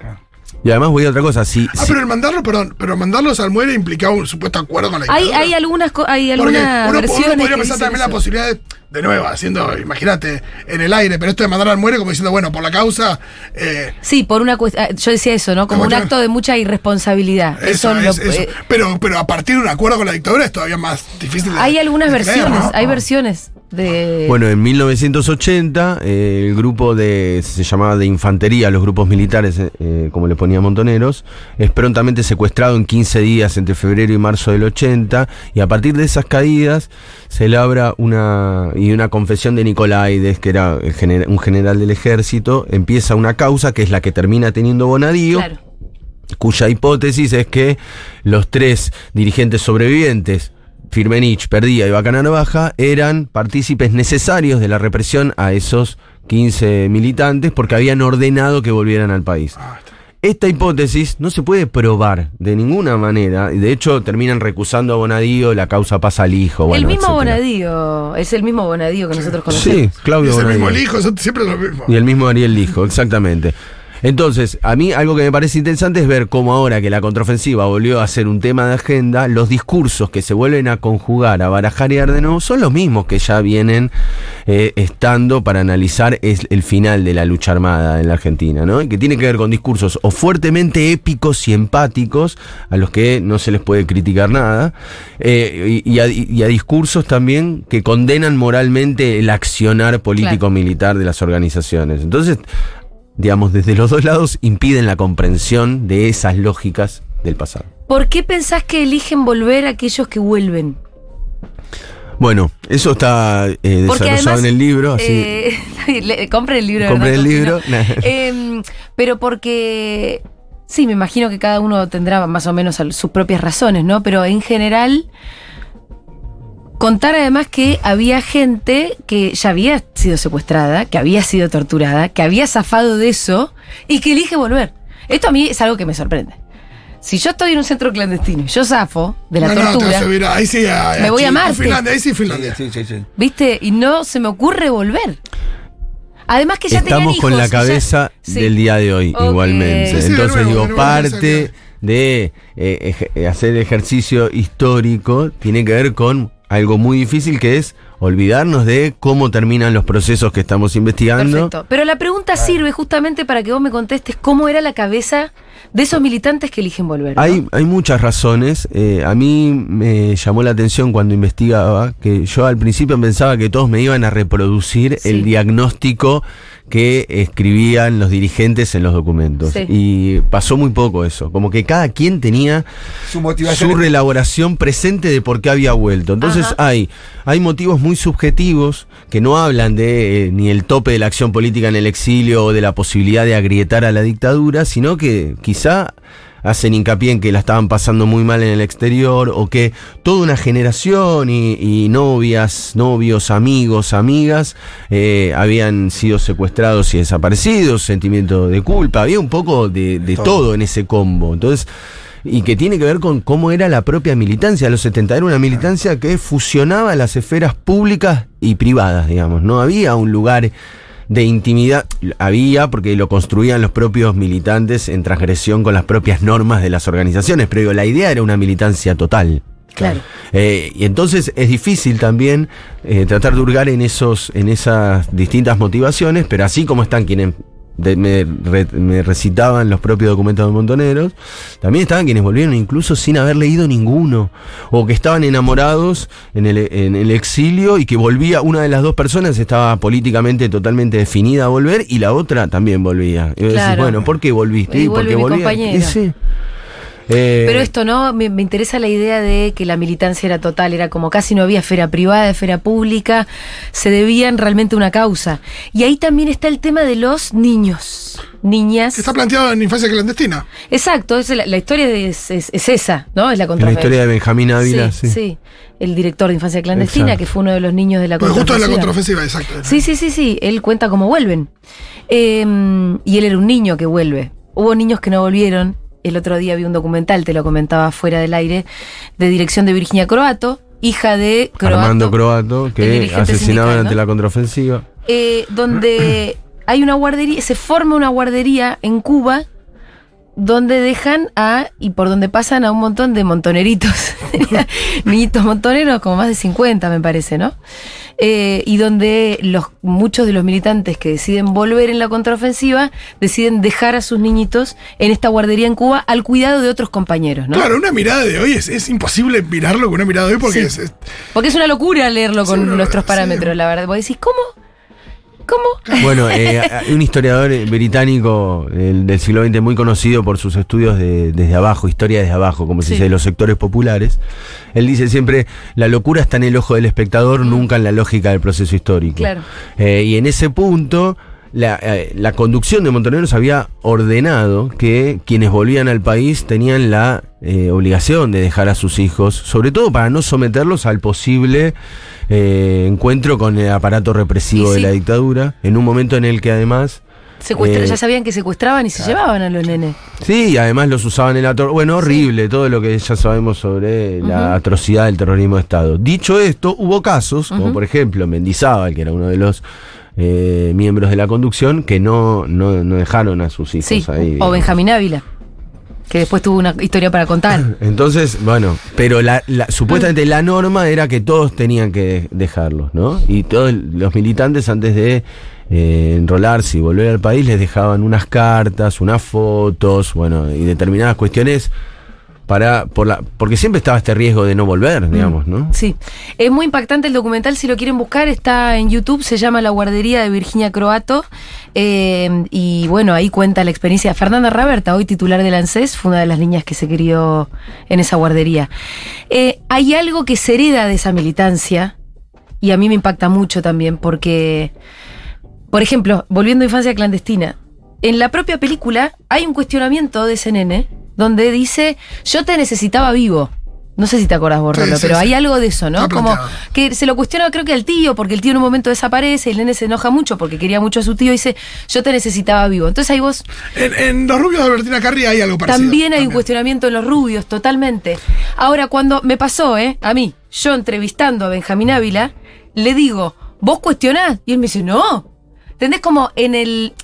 Y además voy a otra cosa, si, Ah, si- pero el mandarlo, perdón, pero mandarlos al muere implicaba un supuesto acuerdo con la Hay, dictadura. hay algunas, co- hay Porque algunas uno, podría pensar también la posibilidad de, de nuevo, haciendo, imagínate, en el aire, pero esto de mandar al muere como diciendo, bueno, por la causa, eh, Sí, por una cuestión, yo decía eso, ¿no? Como un acto de mucha irresponsabilidad. eso, Eso, es, lo- eso. eh, Pero, pero a partir de un acuerdo con la dictadura es todavía más difícil de hay algunas de creer, versiones, ¿no? hay versiones. De... Bueno, en 1980 eh, el grupo de, se llamaba de infantería, los grupos militares, eh, eh, como le ponía Montoneros, es prontamente secuestrado en 15 días entre febrero y marzo del 80 y a partir de esas caídas se labra una, y una confesión de Nicolaides, que era el gener- un general del ejército, empieza una causa que es la que termina teniendo Bonadío claro. cuya hipótesis es que los tres dirigentes sobrevivientes, Firmenich, Perdía y Bacanano Baja, eran partícipes necesarios de la represión a esos 15 militantes porque habían ordenado que volvieran al país. Esta hipótesis no se puede probar de ninguna manera, y de hecho terminan recusando a Bonadío, la causa pasa al hijo. el mismo etcétera. Bonadío, es el mismo Bonadío que nosotros conocemos. Sí, Claudio Es el mismo el hijo, siempre lo mismo. Y el mismo Ariel Lijo, exactamente. Entonces, a mí algo que me parece interesante es ver cómo ahora que la contraofensiva volvió a ser un tema de agenda, los discursos que se vuelven a conjugar, a barajar y a dar de nuevo, son los mismos que ya vienen eh, estando para analizar es el final de la lucha armada en la Argentina, ¿no? Y que tiene que ver con discursos o fuertemente épicos y empáticos, a los que no se les puede criticar nada, eh, y, y a, y a discursos también que condenan moralmente el accionar político-militar de las organizaciones. Entonces, digamos, desde los dos lados impiden la comprensión de esas lógicas del pasado. ¿Por qué pensás que eligen volver aquellos que vuelven? Bueno, eso está eh, desarrollado además, en el libro, así. eh, le- compren el libro. Hernán el libro. Em, pero porque, sí, me imagino que cada uno tendrá más o menos sus propias razones, ¿no? Pero en general, contar además que había gente que ya había sido secuestrada, que había sido torturada, que había zafado de eso y que elige volver. Esto a mí es algo que me sorprende. Si yo estoy en un centro clandestino y yo zafo de la no, no, te tortura, vas a ir a- ahí sí, a, Me voy a Marte. Finlandia, ahí sí, Finlandia. Sí, sí, sí. ¿viste? Y no se me ocurre volver. Además que ya tenían Estamos con la ya- cabeza Sí. del día de hoy, igualmente. Sí, sí, de Entonces nuevo, digo, parte de eh, eje- hacer ejercicio histórico tiene que ver con algo muy difícil que es olvidarnos de cómo terminan los procesos que estamos investigando. Perfecto. Pero la pregunta sirve justamente para que vos me contestes cómo era la cabeza de esos militantes que eligen volver. ¿no? Hay, hay muchas razones. Eh, a mí me llamó la atención cuando investigaba que yo al principio pensaba que todos me iban a reproducir Sí. el diagnóstico que escribían los dirigentes en los documentos. Sí. Y pasó muy poco eso. Como que cada quien tenía Su motivación. su relaboración presente de por qué había vuelto. Entonces Ajá. hay, hay motivos muy subjetivos que no hablan de eh, ni el tope de la acción política en el exilio o de la posibilidad de agrietar a la dictadura, sino que quizá hacen hincapié en que la estaban pasando muy mal en el exterior o que toda una generación y, y novias, novios, amigos, amigas eh, habían sido secuestrados y desaparecidos, sentimiento de culpa, había un poco de, de todo en ese combo. Entonces, y que tiene que ver con cómo era la propia militancia los 70. Era una militancia que fusionaba las esferas públicas y privadas, digamos. No había un lugar de intimidad. Había, porque lo construían los propios militantes en transgresión con las propias normas de las organizaciones, pero digo, la idea era una militancia total. Claro. Eh, y entonces es difícil también eh, tratar de hurgar en esos, en esas distintas motivaciones, pero así como están quienes de- me, re- me recitaban los propios documentos de Montoneros, también estaban quienes volvieron incluso sin haber leído ninguno, o que estaban enamorados en el, en el exilio y que volvía, una de las dos personas estaba políticamente totalmente definida a volver y la otra también volvía. Y vos decís, Claro. bueno, ¿por qué volviste? Y porque vuelve mi volvía. compañera. Eh, Pero esto no, me, me interesa la idea de que la militancia era total, era como casi no había esfera privada, esfera pública, se debían realmente a una causa. Y ahí también está el tema de los niños, niñas. Que está planteado en infancia clandestina. Exacto, es la, la historia es, es- es esa, ¿no? Es la en la historia de Benjamín Ávila, sí, sí. sí. El director de Infancia Clandestina, Exacto. que fue uno de los niños de la Porque justo en la contraofensiva. contraofensiva, exacto. Sí, sí, sí, sí. Él cuenta cómo vuelven. Eh, y él era un niño que vuelve. Hubo niños que no volvieron. El otro día vi un documental, te lo comentaba fuera del aire, de dirección de Virginia Croato, hija de Croato, Armando Croato, que asesinaban ante la contraofensiva. eh, donde hay una guardería, se forma una guardería en Cuba donde dejan a, y por donde pasan a un montón de montoneritos, niñitos montoneros, como más de 50 me parece, ¿no? Eh, y donde los, muchos de los militantes que deciden volver en la contraofensiva deciden dejar a sus niñitos en esta guardería en Cuba al cuidado de otros compañeros, ¿no? Claro, una mirada de hoy es, es imposible mirarlo con una mirada de hoy porque Sí. es, es- Porque es una locura leerlo con Sí, nuestros sí. parámetros, la verdad. Vos decís, ¿cómo? ¿Cómo? Bueno, eh, hay un historiador eh, británico del, del siglo XX muy conocido por sus estudios de- desde abajo, historia desde abajo, como se dice, de los sectores populares. Él dice siempre, la locura está en el ojo del espectador, nunca en la lógica del proceso histórico. Claro. Eh, y en ese punto, la, eh, la conducción de Montoneros había ordenado que quienes volvían al país tenían la eh, obligación de dejar a sus hijos, sobre todo para no someterlos al posible eh, encuentro con el aparato represivo de la dictadura, en un momento en el que además... Eh, ya sabían que secuestraban y se llevaban a los nenes. Sí, y además los usaban en la tor- Bueno, horrible todo lo que ya sabemos sobre la atrocidad del terrorismo de Estado. Dicho esto, hubo casos, como por ejemplo Mendizábal, que era uno de los eh, miembros de la conducción, que no, no, no dejaron a sus hijos Sí, ahí. o digamos. Benjamín Ávila, que después tuvo una historia para contar. Entonces, bueno, pero la, la- supuestamente la norma era que todos tenían que de- dejarlos, ¿no? Y todos los militantes antes de eh, enrolarse y volver al país les dejaban unas cartas, unas fotos, bueno, y determinadas cuestiones para por la porque siempre estaba este riesgo de no volver, digamos, ¿no? Sí, es muy impactante el documental, si lo quieren buscar, está en YouTube, se llama La guardería de Virginia Croato, eh, y bueno, ahí cuenta la experiencia. Fernanda Raberta, hoy titular del ANSES, fue una de las niñas que se crió en esa guardería. Eh, hay algo que se hereda de esa militancia, y a mí me impacta mucho también, porque, por ejemplo, volviendo a infancia clandestina, en la propia película hay un cuestionamiento de ese nene, donde dice, yo te necesitaba vivo. No sé si te acordás, Sí, sí, pero sí. hay algo de eso, ¿no? Está Como planteado. que se lo cuestiona creo que al tío, porque el tío en un momento desaparece, y el nene se enoja mucho porque quería mucho a su tío y dice, yo te necesitaba vivo. Entonces ahí vos en, en Los Rubios de Albertina Carri hay algo parecido. también hay un cuestionamiento en los rubios, totalmente. Ahora, cuando me pasó, ¿eh? A mí, yo entrevistando a Benjamín Ávila, le digo, ¿vos cuestionás? Y él me dice, no. ¿Entendés? Como en el.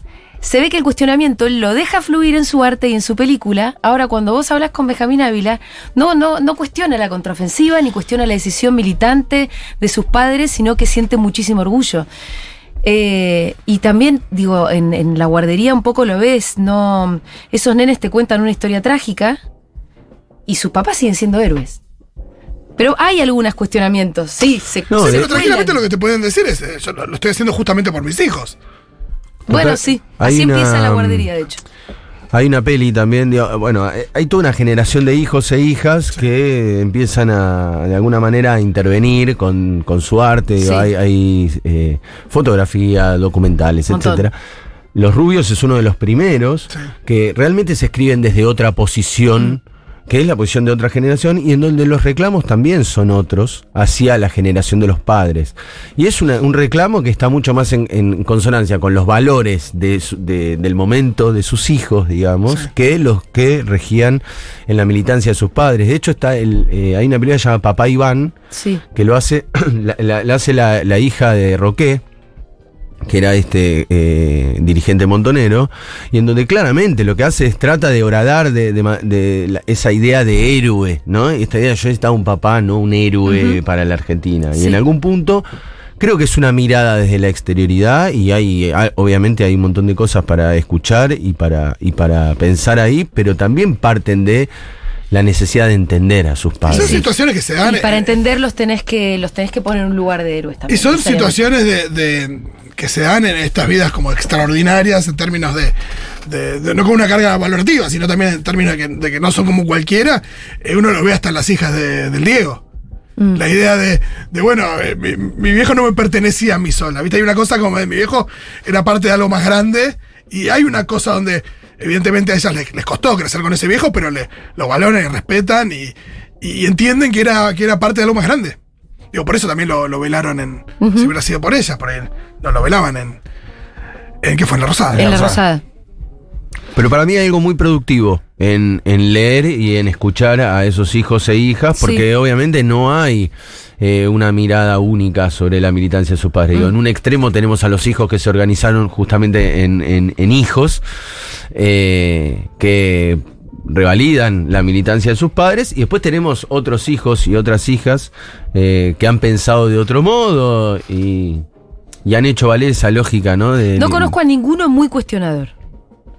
Se ve que el cuestionamiento lo deja fluir en su arte y en su película. Ahora, cuando vos hablas con Benjamín Ávila, no, no, no cuestiona la contraofensiva ni cuestiona la decisión militante de sus padres, sino que siente muchísimo orgullo. Eh, y también, digo, en, en la guardería un poco lo ves, no. Esos nenes te cuentan una historia trágica y sus papás siguen siendo héroes. Pero hay algunos cuestionamientos, sí, se, No, se Sí, de- pero tranquilamente lo que te pueden decir es, eh, yo lo, lo estoy haciendo justamente por mis hijos. Bueno, sí, así una- empieza la guardería, de hecho. Hay una peli también, digo, bueno, eh, hay toda una generación de hijos e hijas que empiezan a, de alguna manera, a intervenir con, con su arte. digo, Sí. Hay, hay, eh, fotografía, documentales, Montón. etcétera. Los Rubios es uno de los primeros Sí. que realmente se escriben desde otra posición, que es la posición de otra generación, y en donde los reclamos también son otros hacia la generación de los padres. Y es una- un reclamo que está mucho más en, en consonancia con los valores de su- de- del momento de sus hijos, digamos, que los que regían en la militancia de sus padres. De hecho, está el, eh, hay una película llamada Papá Iván, Sí. que lo hace, la, la- la hace la, la hija de Roqué, que era este eh, dirigente montonero, y en donde claramente lo que hace es trata de horadar de, de ma- de la- esa idea de héroe, ¿no? Esta idea, yo estaba un papá, no un héroe para la Argentina. Y en algún punto creo que es una mirada desde la exterioridad y hay, hay- obviamente hay un montón de cosas para escuchar y para, y para pensar ahí, pero también parten de la necesidad de entender a sus Son padres. situaciones que se dan. Y para eh, entenderlos tenés que, los tenés que poner en un lugar de héroes Y son situaciones de, de- que se dan en estas vidas como extraordinarias en términos de, de- de- no con una carga valorativa, sino también en términos de que, de que no son como cualquiera. Eh, uno lo ve hasta en las hijas de- del Diego. Mm. La idea de, de, bueno, eh, mi, mi viejo no me pertenecía a mí sola. ¿Viste? Hay una cosa como de mi viejo era parte de algo más grande y hay una cosa donde evidentemente a ellas les, les costó crecer con ese viejo, pero le, lo valoran y respetan y, y entienden que era, que era parte de algo más grande. Digo, por eso también lo, lo velaron en. Si hubiera sido por ellas, por ahí no lo velaban en. ¿En qué fue? En la Rosada. En la Rosada. Pero para mí hay algo muy productivo en, en leer y en escuchar a esos hijos e hijas, porque Sí. obviamente no hay eh, una mirada única sobre la militancia de sus padres. En un extremo tenemos a los hijos que se organizaron justamente en, en- en hijos, eh, que revalidan la militancia de sus padres, y después tenemos otros hijos y otras hijas eh, que han pensado de otro modo y, y han hecho valer esa lógica, ¿no? De- No conozco a ninguno muy cuestionador.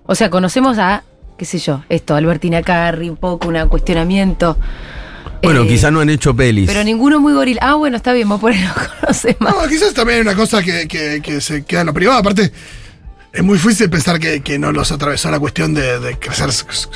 O sea, conocemos a, qué sé yo, esto, Albertina Carri, un poco, un cuestionamiento. Bueno, Eh, quizá no han hecho pelis. Pero ninguno muy gorila. Ah, bueno, está bien, vos por ahí no conoces más. No, quizás también hay una cosa que, que- que se queda en lo privado. Aparte, es muy difícil pensar que, que no los atravesó la cuestión de, de crecer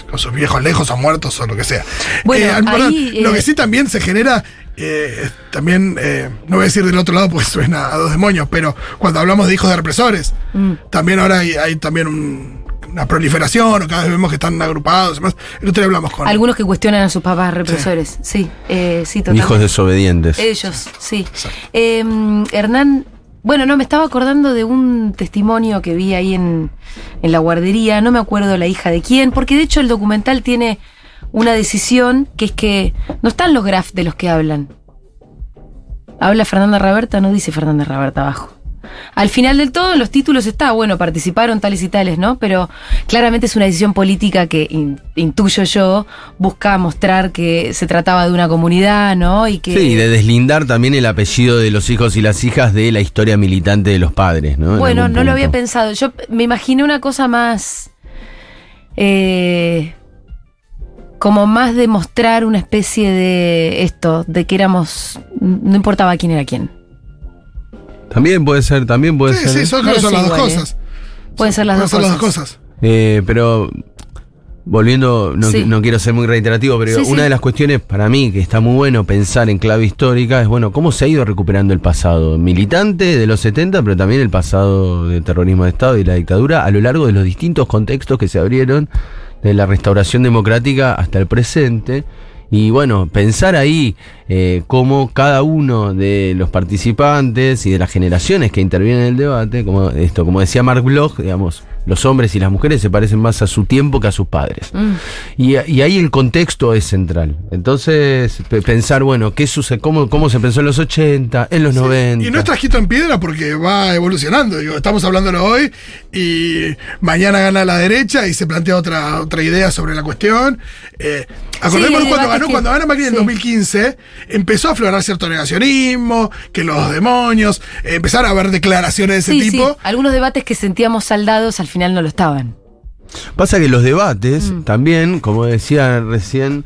con sus viejos lejos o muertos o lo que sea. Bueno, Eh, ahí, lo eh, que sí también se genera, eh, también, eh, no voy a decir del otro lado porque suena a dos demonios, pero cuando hablamos de hijos de represores, Mm. también ahora hay, hay también un- una proliferación, o cada vez vemos que están agrupados. y demás. El otro día hablamos con. Algunos que cuestionan a sus papás represores. Sí, eh, sí, totalmente. Hijos desobedientes. Ellos, sí. Eh, Hernán, bueno, no, me estaba acordando de un testimonio que vi ahí en, en la guardería, no me acuerdo la hija de quién, porque de hecho el documental tiene una decisión que es que no están los grafs de los que hablan. Habla Fernanda Raberta, no dice Fernanda Raberta abajo. Al final del todo, en los títulos está, bueno, participaron tales y tales, ¿no? Pero claramente es una decisión política que in- intuyo yo, busca mostrar que se trataba de una comunidad, ¿no? Y que. Sí, de deslindar también el apellido de los hijos y las hijas de la historia militante de los padres, ¿no? En Bueno, no lo había pensado. Yo me imaginé una cosa más. eh, como más de mostrar una especie de esto, de que éramos. No importaba quién era quién. También puede ser, también puede Sí, ser. sí, son, No lo son las dos igual, ¿eh? cosas. Pueden ser las Pueden dos ser cosas. las dos cosas. Eh, pero volviendo, no, Sí. no quiero ser muy reiterativo, pero Sí, una sí. de las cuestiones para mí que está muy bueno pensar en clave histórica es, bueno, cómo se ha ido recuperando el pasado militante de los 70, pero también el pasado del terrorismo de Estado y la dictadura a lo largo de los distintos contextos que se abrieron de la restauración democrática hasta el presente. Y bueno, pensar ahí eh, cómo cada uno de los participantes y de las generaciones que intervienen en el debate, como esto, como decía Mark Bloch, digamos, los hombres y las mujeres se parecen más a su tiempo que a sus padres. Mm. Y, y ahí el contexto es central. Entonces, pe- pensar, bueno, ¿qué sucede? ¿Cómo, ¿Cómo se pensó en los 80, en los 90? Y no está escrito en piedra porque va evolucionando. Digo, estamos hablándolo hoy y mañana gana la derecha y se plantea otra, otra idea sobre la cuestión. Eh, acordémonos el cuando ganó, que- cuando ganó Macri en sí. 2015, empezó a aflorar cierto negacionismo, que los demonios, eh, empezaron a haber declaraciones de ese Sí, sí. tipo. Algunos debates que sentíamos saldados al final no lo estaban. Pasa que los debates Mm. también, como decía recién,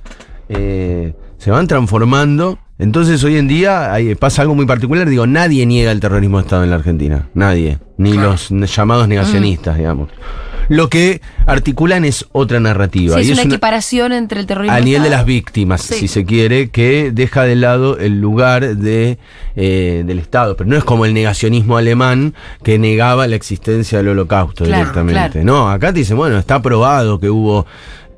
eh, se van transformando. Entonces hoy en día hay- pasa algo muy particular. Digo, nadie niega el terrorismo de Estado en la Argentina. Nadie. Ni Claro. los llamados negacionistas, digamos. Lo que articulan es otra narrativa. Sí, es y una es una- equiparación entre el terrorismo. a nivel de las víctimas, Sí. si se quiere, que deja de lado el lugar de, eh, del Estado. Pero no es como el negacionismo alemán que negaba la existencia del holocausto Claro, directamente. claro. No, acá te dicen, bueno, está probado que hubo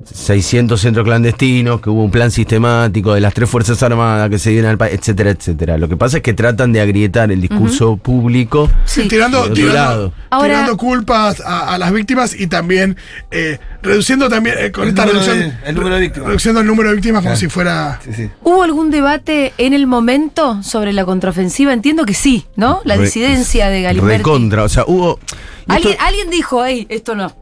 600 centros clandestinos, que hubo un plan sistemático de las tres Fuerzas Armadas que se dieron al país, etcétera, etcétera. Lo que pasa es que tratan de agrietar el discurso público. Sí. tirando, De otro tirando, lado. Ahora- tirando culpas a, a las víctimas y también eh, reduciendo también eh, con El esta número de- reducción el número de víctimas. reduciendo el número de víctimas como si fuera Sí, sí. ¿Hubo algún debate en el momento sobre la contraofensiva? Entiendo que sí, ¿no? La Re- disidencia de Galimberti. Recontra, o sea, hubo... esto- ¿Alguien, alguien dijo, hey, esto no.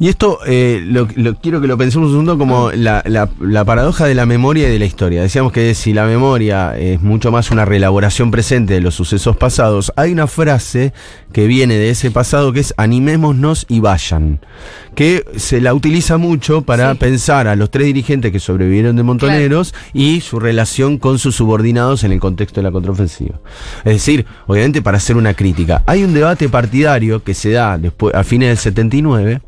Y esto eh, lo, lo- quiero que lo pensemos un segundo como la, la- la paradoja de la memoria y de la historia. Decíamos que si la memoria es mucho más una reelaboración presente de los sucesos pasados, hay una frase que viene de ese pasado que es animémonos y vayan, que se la utiliza mucho para Sí. pensar a los tres dirigentes que sobrevivieron de Montoneros y su relación con sus subordinados en el contexto de la contraofensiva. Es decir, obviamente para hacer una crítica. Hay un debate partidario que se da después a fines del 79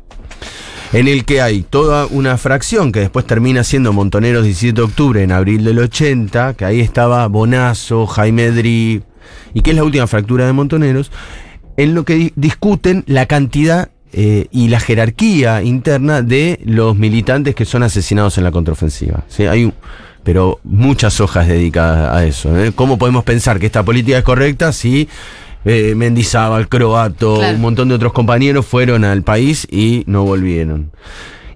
en el que hay toda una fracción que después termina siendo Montoneros 17 de octubre en abril del 80, que ahí estaba Bonazo, Jaime Dri, y que es la última fractura de Montoneros, en lo que di- discuten la cantidad eh, y la jerarquía interna de los militantes que son asesinados en la contraofensiva. ¿sí? Hay pero muchas hojas dedicadas a eso. ¿eh? ¿Cómo podemos pensar que esta política es correcta si eh, Mendizábal, Croato, Claro. un montón de otros compañeros fueron al país y no volvieron.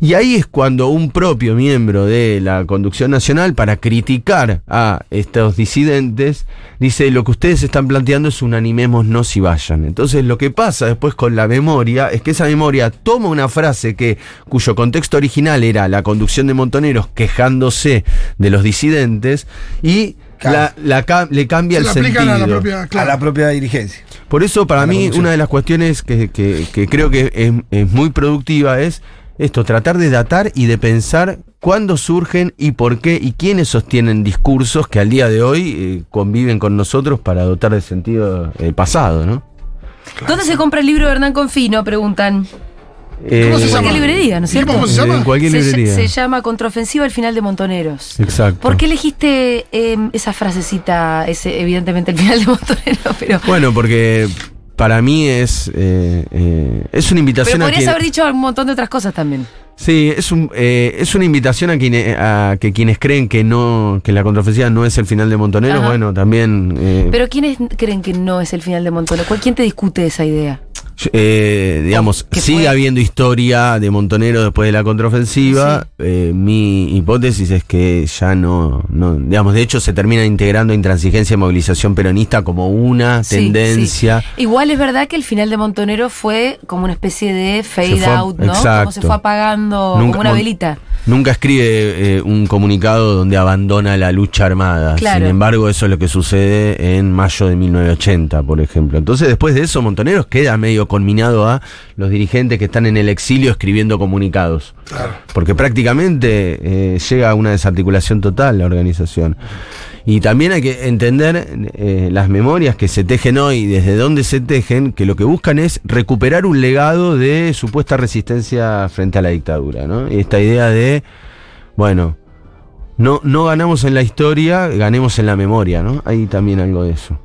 Y ahí es cuando un propio miembro de la conducción nacional, para criticar a estos disidentes, dice lo que ustedes están planteando es un animémonos y vayan. Entonces lo que pasa después con la memoria es que esa memoria toma una frase que, cuyo contexto original era la conducción de montoneros quejándose de los disidentes y Claro. la, le cambia Se el sentido. aplican a la propia. A la propia dirigencia. Por eso, para mí, una de las cuestiones que, que- que creo que es, es muy productiva es esto, tratar de datar y de pensar cuándo surgen y por qué y quiénes sostienen discursos que al día de hoy eh, conviven con nosotros para dotar de sentido el pasado, ¿no? ¿Dónde se compra el libro de Hernán Confino? Preguntan. Eh, ¿Cómo se En llama? cualquier librería, ¿no es ¿Y cierto? cómo se llama? En cualquier se, librería. se llama Contraofensiva al final de Montoneros. Exacto. ¿Por qué elegiste eh, esa frasecita, ese, evidentemente el final de Montoneros, pero, Bueno, porque para mí es, eh, eh, es una invitación pero a podrías quien- haber dicho un montón de otras cosas también. Sí, es, un, eh, es una invitación a, quienes, a que quienes creen que no que la contraofensiva no es el final de Montoneros, bueno, también... Pero ¿quiénes creen que no es el final de Montoneros? ¿Cuál- ¿Quién te discute esa idea? Eh, digamos, ¿Qué sigue fue? habiendo historia de Montonero después de la contraofensiva. Eh, mi hipótesis es que ya no, no, digamos, de hecho se termina integrando intransigencia y movilización peronista como una Sí, tendencia. sí. Igual es verdad que el final de Montonero fue como una especie de fade fue- out, ¿no? Como exacto. se fue apagando Nunca- como una velita. Nunca escribe eh, un comunicado donde abandona la lucha armada. Claro. Sin embargo, eso es lo que sucede en mayo de 1980, por ejemplo. Entonces, después de eso, Montoneros queda medio conminado a los dirigentes que están en el exilio escribiendo comunicados. Porque prácticamente eh, llega a una desarticulación total la organización. Y también hay que entender eh, las memorias que se tejen hoy, desde dónde se tejen, que lo que buscan es recuperar un legado de supuesta resistencia frente a la dictadura. ¿no? Y esta idea de, bueno, no, no ganamos en la historia, ganemos en la memoria. ¿no? Hay también algo de eso.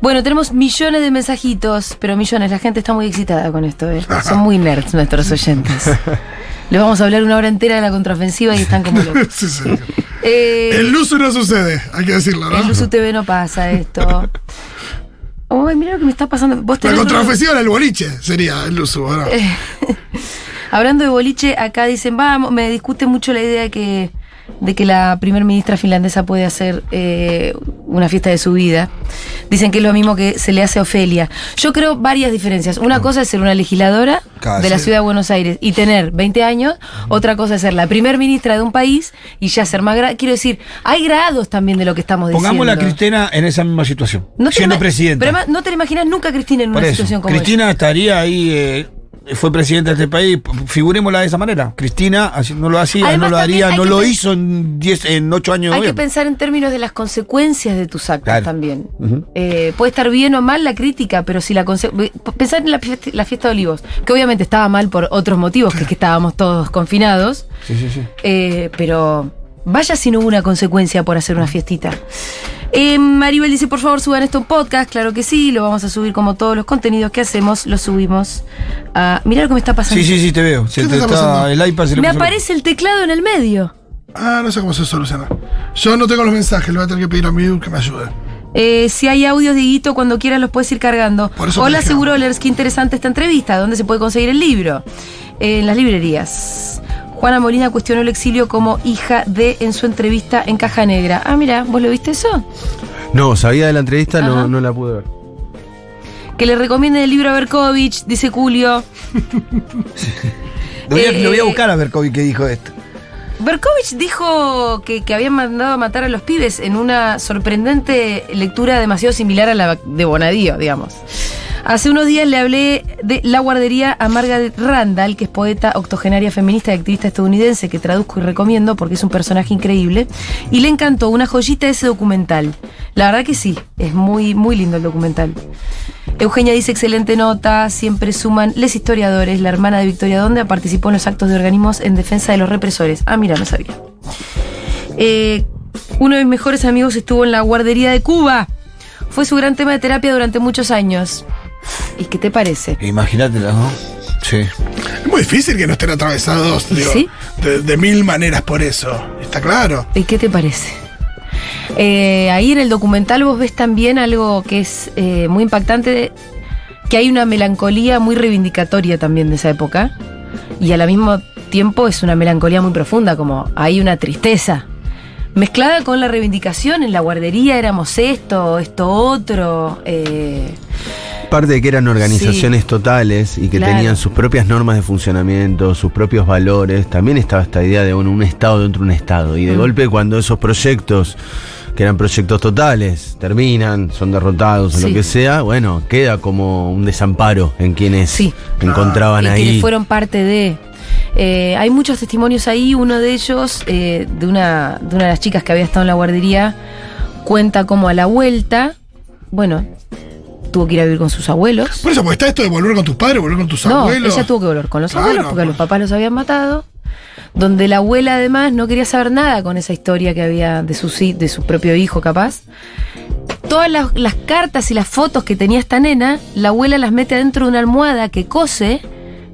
Bueno, tenemos millones de mensajitos, pero millones. La gente está muy excitada con esto, ¿eh? Son muy nerds nuestros oyentes. Les vamos a hablar una hora entera de la contraofensiva y están como locos. Sí, sí. Eh, El Luzu no sucede, hay que decirlo, ¿no? en Luzu TV no pasa esto. Uy, mira lo que me está pasando. Vos La contraofensiva en el boliche sería el Luzu, ¿o ¿no? Eh, Hablando de boliche, acá dicen, vamos, me discute mucho la idea de que, de que la primer ministra finlandesa puede hacer eh, una fiesta de su vida. Dicen que es lo mismo que se le hace a Ofelia. Yo creo varias diferencias. Una cosa es ser una legisladora de la ciudad de Buenos Aires y tener 20 años. Otra cosa es ser la primer ministra de un país y ya ser más grande. Quiero decir, hay grados también de lo que estamos diciendo. Pongamos a Cristina en esa misma situación. No siendo presidenta. Pero además, no te la imaginas nunca, Cristina, en Por una eso, situación como Cristina estaría ahí, eh, fue presidenta de este país, figurémosla de esa manera. Cristina no lo hacía, Además, no lo haría, no lo hizo en 10, en 8 años de Hay que pensar en términos de las consecuencias de tus actos Claro. también. Eh, puede estar bien o mal la crítica, pero si la conse- pensar en la fiesta, la fiesta de Olivos, que obviamente estaba mal por otros motivos, que es que estábamos todos confinados, Sí, sí, sí. eh, pero vaya si no hubo una consecuencia por hacer una fiestita. Eh, Maribel dice, por favor, suban esto a un podcast. Claro que sí, lo vamos a subir como todos los contenidos que hacemos, lo subimos a... Mirá lo que me está pasando. Sí, sí, sí, te veo. Se ¿Qué te está pasando? el iPad se le Me puso- aparece el teclado en el medio. Ah, no sé cómo se soluciona. Yo no tengo los mensajes, le voy a tener que pedir a mi que me ayude. Eh, si hay audios de Guito, cuando quieras los puedes ir cargando. Por eso Hola, te dije. Segurolers, qué interesante esta entrevista. ¿Dónde se puede conseguir el libro? Eh, en las librerías. Juana Molina cuestionó el exilio como hija de en su entrevista en Caja Negra. Ah, mira, ¿vos lo viste eso? No, sabía de la entrevista, no, no la pude ver. Que le recomienden el libro a Berkovich, dice Julio. Lo voy, a, Eh, lo voy a buscar a ver Kobe qué dijo esto. Berkovich dijo que, que habían mandado a matar a los pibes en una sorprendente lectura demasiado similar a la de Bonadío, digamos. Hace unos días le hablé de La Guardería a Margaret Randall, que es poeta octogenaria feminista y activista estadounidense, que traduzco y recomiendo porque es un personaje increíble. Y le encantó una joyita ese documental. La verdad que sí, es muy, muy lindo el documental. Eugenia dice excelente nota, siempre suman les historiadores, la hermana de Victoria Donda participó en los actos de organismos en defensa de los represores. Ah, mira, no sabía. Eh, uno de mis mejores amigos estuvo en la guardería de Cuba. Fue su gran tema de terapia durante muchos años. ¿Y qué te parece? Imagínate, ¿no? Sí. Es muy difícil que no estén atravesados digo, Sí. de, de mil maneras por eso. Está claro. ¿Y qué te parece? Eh, ahí en el documental vos ves también algo que es eh, muy impactante, que hay una melancolía muy reivindicatoria también de esa época, y al mismo tiempo es una melancolía muy profunda, como hay una tristeza. Mezclada con la reivindicación, en la guardería éramos esto, esto otro. eh, Parte de que eran organizaciones totales y que Claro. tenían sus propias normas de funcionamiento, sus propios valores. También estaba esta idea de un Estado dentro de un Estado. Y de Mm. golpe cuando esos proyectos, que eran proyectos totales, terminan, son derrotados o lo que sea, bueno, queda como un desamparo en quienes Sí. encontraban y ahí. quienes fueron parte de. Eh, hay muchos testimonios ahí, uno de ellos, eh, de, una, de una de las chicas que había estado en la guardería, cuenta como a la vuelta, bueno, tuvo que ir a vivir con sus abuelos. Por eso, porque está esto de volver con tus padres, volver con tus No, abuelos. ella tuvo que volver con los Claro, abuelos porque pues. los papás los habían matado. Donde la abuela además no quería saber nada con esa historia que había de su, de su propio hijo capaz. Todas las, las cartas y las fotos que tenía esta nena, la abuela las mete dentro de una almohada que cose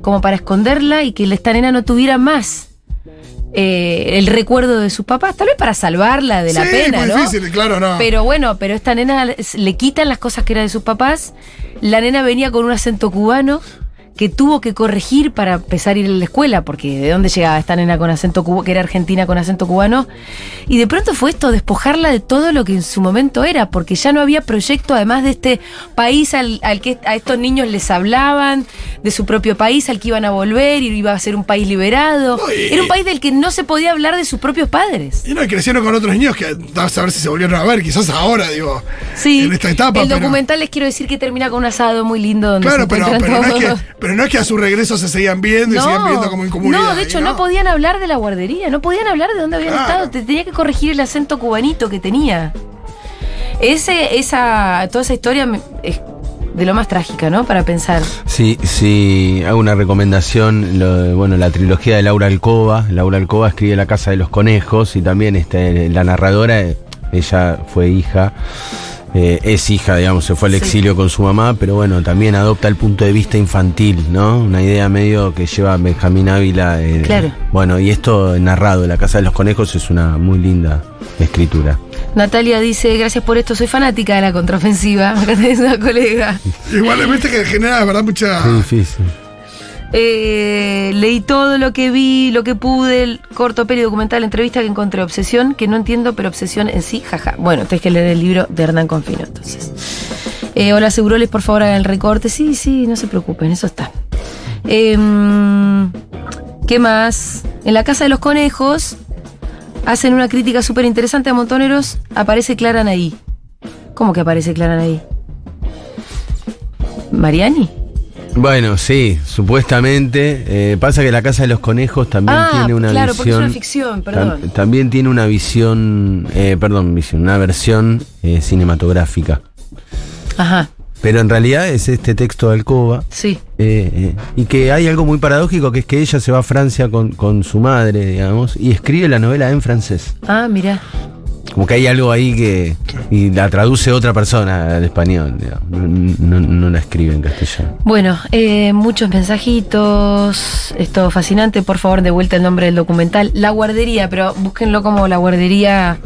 como para esconderla y que esta nena no tuviera más eh, el recuerdo de sus papás, tal vez para salvarla de la Sí, pena, muy ¿no? difícil, claro, no. Pero bueno, pero esta nena le quitan las cosas que eran de sus papás. La nena venía con un acento cubano que tuvo que corregir para empezar a ir a la escuela, porque de dónde llegaba esta nena con acento cubano, que era argentina con acento cubano. Y de pronto fue esto, despojarla de todo lo que en su momento era, porque ya no había proyecto, además de este país al, al que a estos niños les hablaban, de su propio país al que iban a volver y iba a ser un país liberado. No, y- Era un país del que no se podía hablar de sus propios padres. Y no, y crecieron con otros niños que a saber si se volvieron a ver, quizás ahora, digo, Sí, en esta etapa. el pero- documental les quiero decir que termina con un asado muy lindo donde Claro, se pero, pero, no es todos. que, pero no es que a su regreso se seguían viendo y siguen viendo como en comunidad. no, de hecho ¿no? no podían hablar de la guardería, no podían hablar de dónde habían Claro. estado, te tenía que corregir el acento cubanito que tenía. Ese, esa, toda esa historia es de lo más trágica, ¿no? Para pensar. Sí, sí, hago una recomendación, lo de, bueno, la trilogía de Laura Alcoba. Laura Alcoba escribe La Casa de los Conejos y también este, la narradora, eh, ella fue hija, eh, es hija, digamos, se fue al Sí. exilio con su mamá, pero bueno, también adopta el punto de vista infantil, ¿no? Una idea medio que lleva Benjamín Ávila. eh, Claro. Bueno, y esto narrado, La Casa de los Conejos, es una muy linda escritura. Natalia dice, gracias por esto, soy fanática de la contraofensiva. Acá tenés una colega. Igualmente que genera, verdad, mucha. Qué difícil. Eh, leí todo lo que vi, lo que pude, el corto peli documental, entrevista que encontré, obsesión, que no entiendo, pero obsesión en sí, jaja. Bueno, tenés que leer el libro de Hernán Confino, entonces. Eh, hola, Seguroles, por favor hagan el recorte. Sí, sí, no se preocupen, eso está. Em, ¿Qué más? En la Casa de los Conejos hacen una crítica súper interesante a Montoneros. Aparece Clara Anaí. ¿Cómo que aparece Clara Anaí? ¿Mariani? Bueno, sí, supuestamente. eh, pasa que la Casa de los Conejos también Ah, tiene una claro, porque es visión. una ficción, perdón. tam- también tiene una visión, eh, perdón, visión, una versión eh, cinematográfica. Ajá, Pero en realidad es este texto de Alcoba. sí. eh, eh, y que hay algo muy paradójico que es que ella se va a Francia con, con su madre, digamos, y escribe la novela en francés. Ah, mira. Como que hay algo ahí que. Y la traduce otra persona al español, digamos. No, no- no la escribe en castellano. Bueno, eh, muchos mensajitos. Esto fascinante. Por favor, de vuelta el nombre del documental. La guardería, pero búsquenlo como la guardería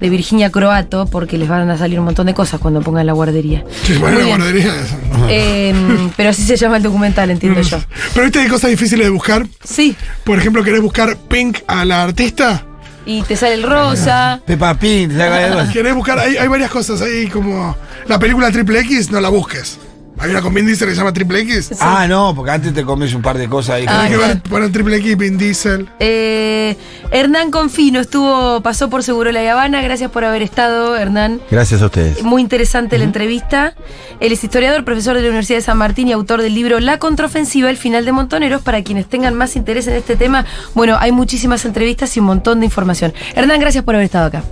de Virginia Croato, porque les van a salir un montón de cosas cuando pongan la guardería. Sí, bueno, la guardería. eso. Eh, pero así se llama el documental, entiendo yo. Pero viste hay cosas difíciles de buscar. Sí, Por ejemplo, querés buscar Pink a la artista. Y te sale el rosa. Peppa Pig, te saca algo así. Querés buscar, hay, hay varias cosas ahí como. La película Triple X, no la busques. Hay una con Vin Diesel que se llama Triple X. Ah, no, porque antes te comes un par de cosas ahí. Ah, Hay que claro. ver, poner Triple X, Vin Diesel. Eh, Hernán Confino estuvo, pasó por Seguro La Habana. Gracias por haber estado, Hernán. Gracias a ustedes. Muy interesante la entrevista. Él es historiador, profesor de la Universidad de San Martín y autor del libro La contraofensiva, el final de Montoneros. Para quienes tengan más interés en este tema, bueno, hay muchísimas entrevistas y un montón de información. Hernán, gracias por haber estado acá.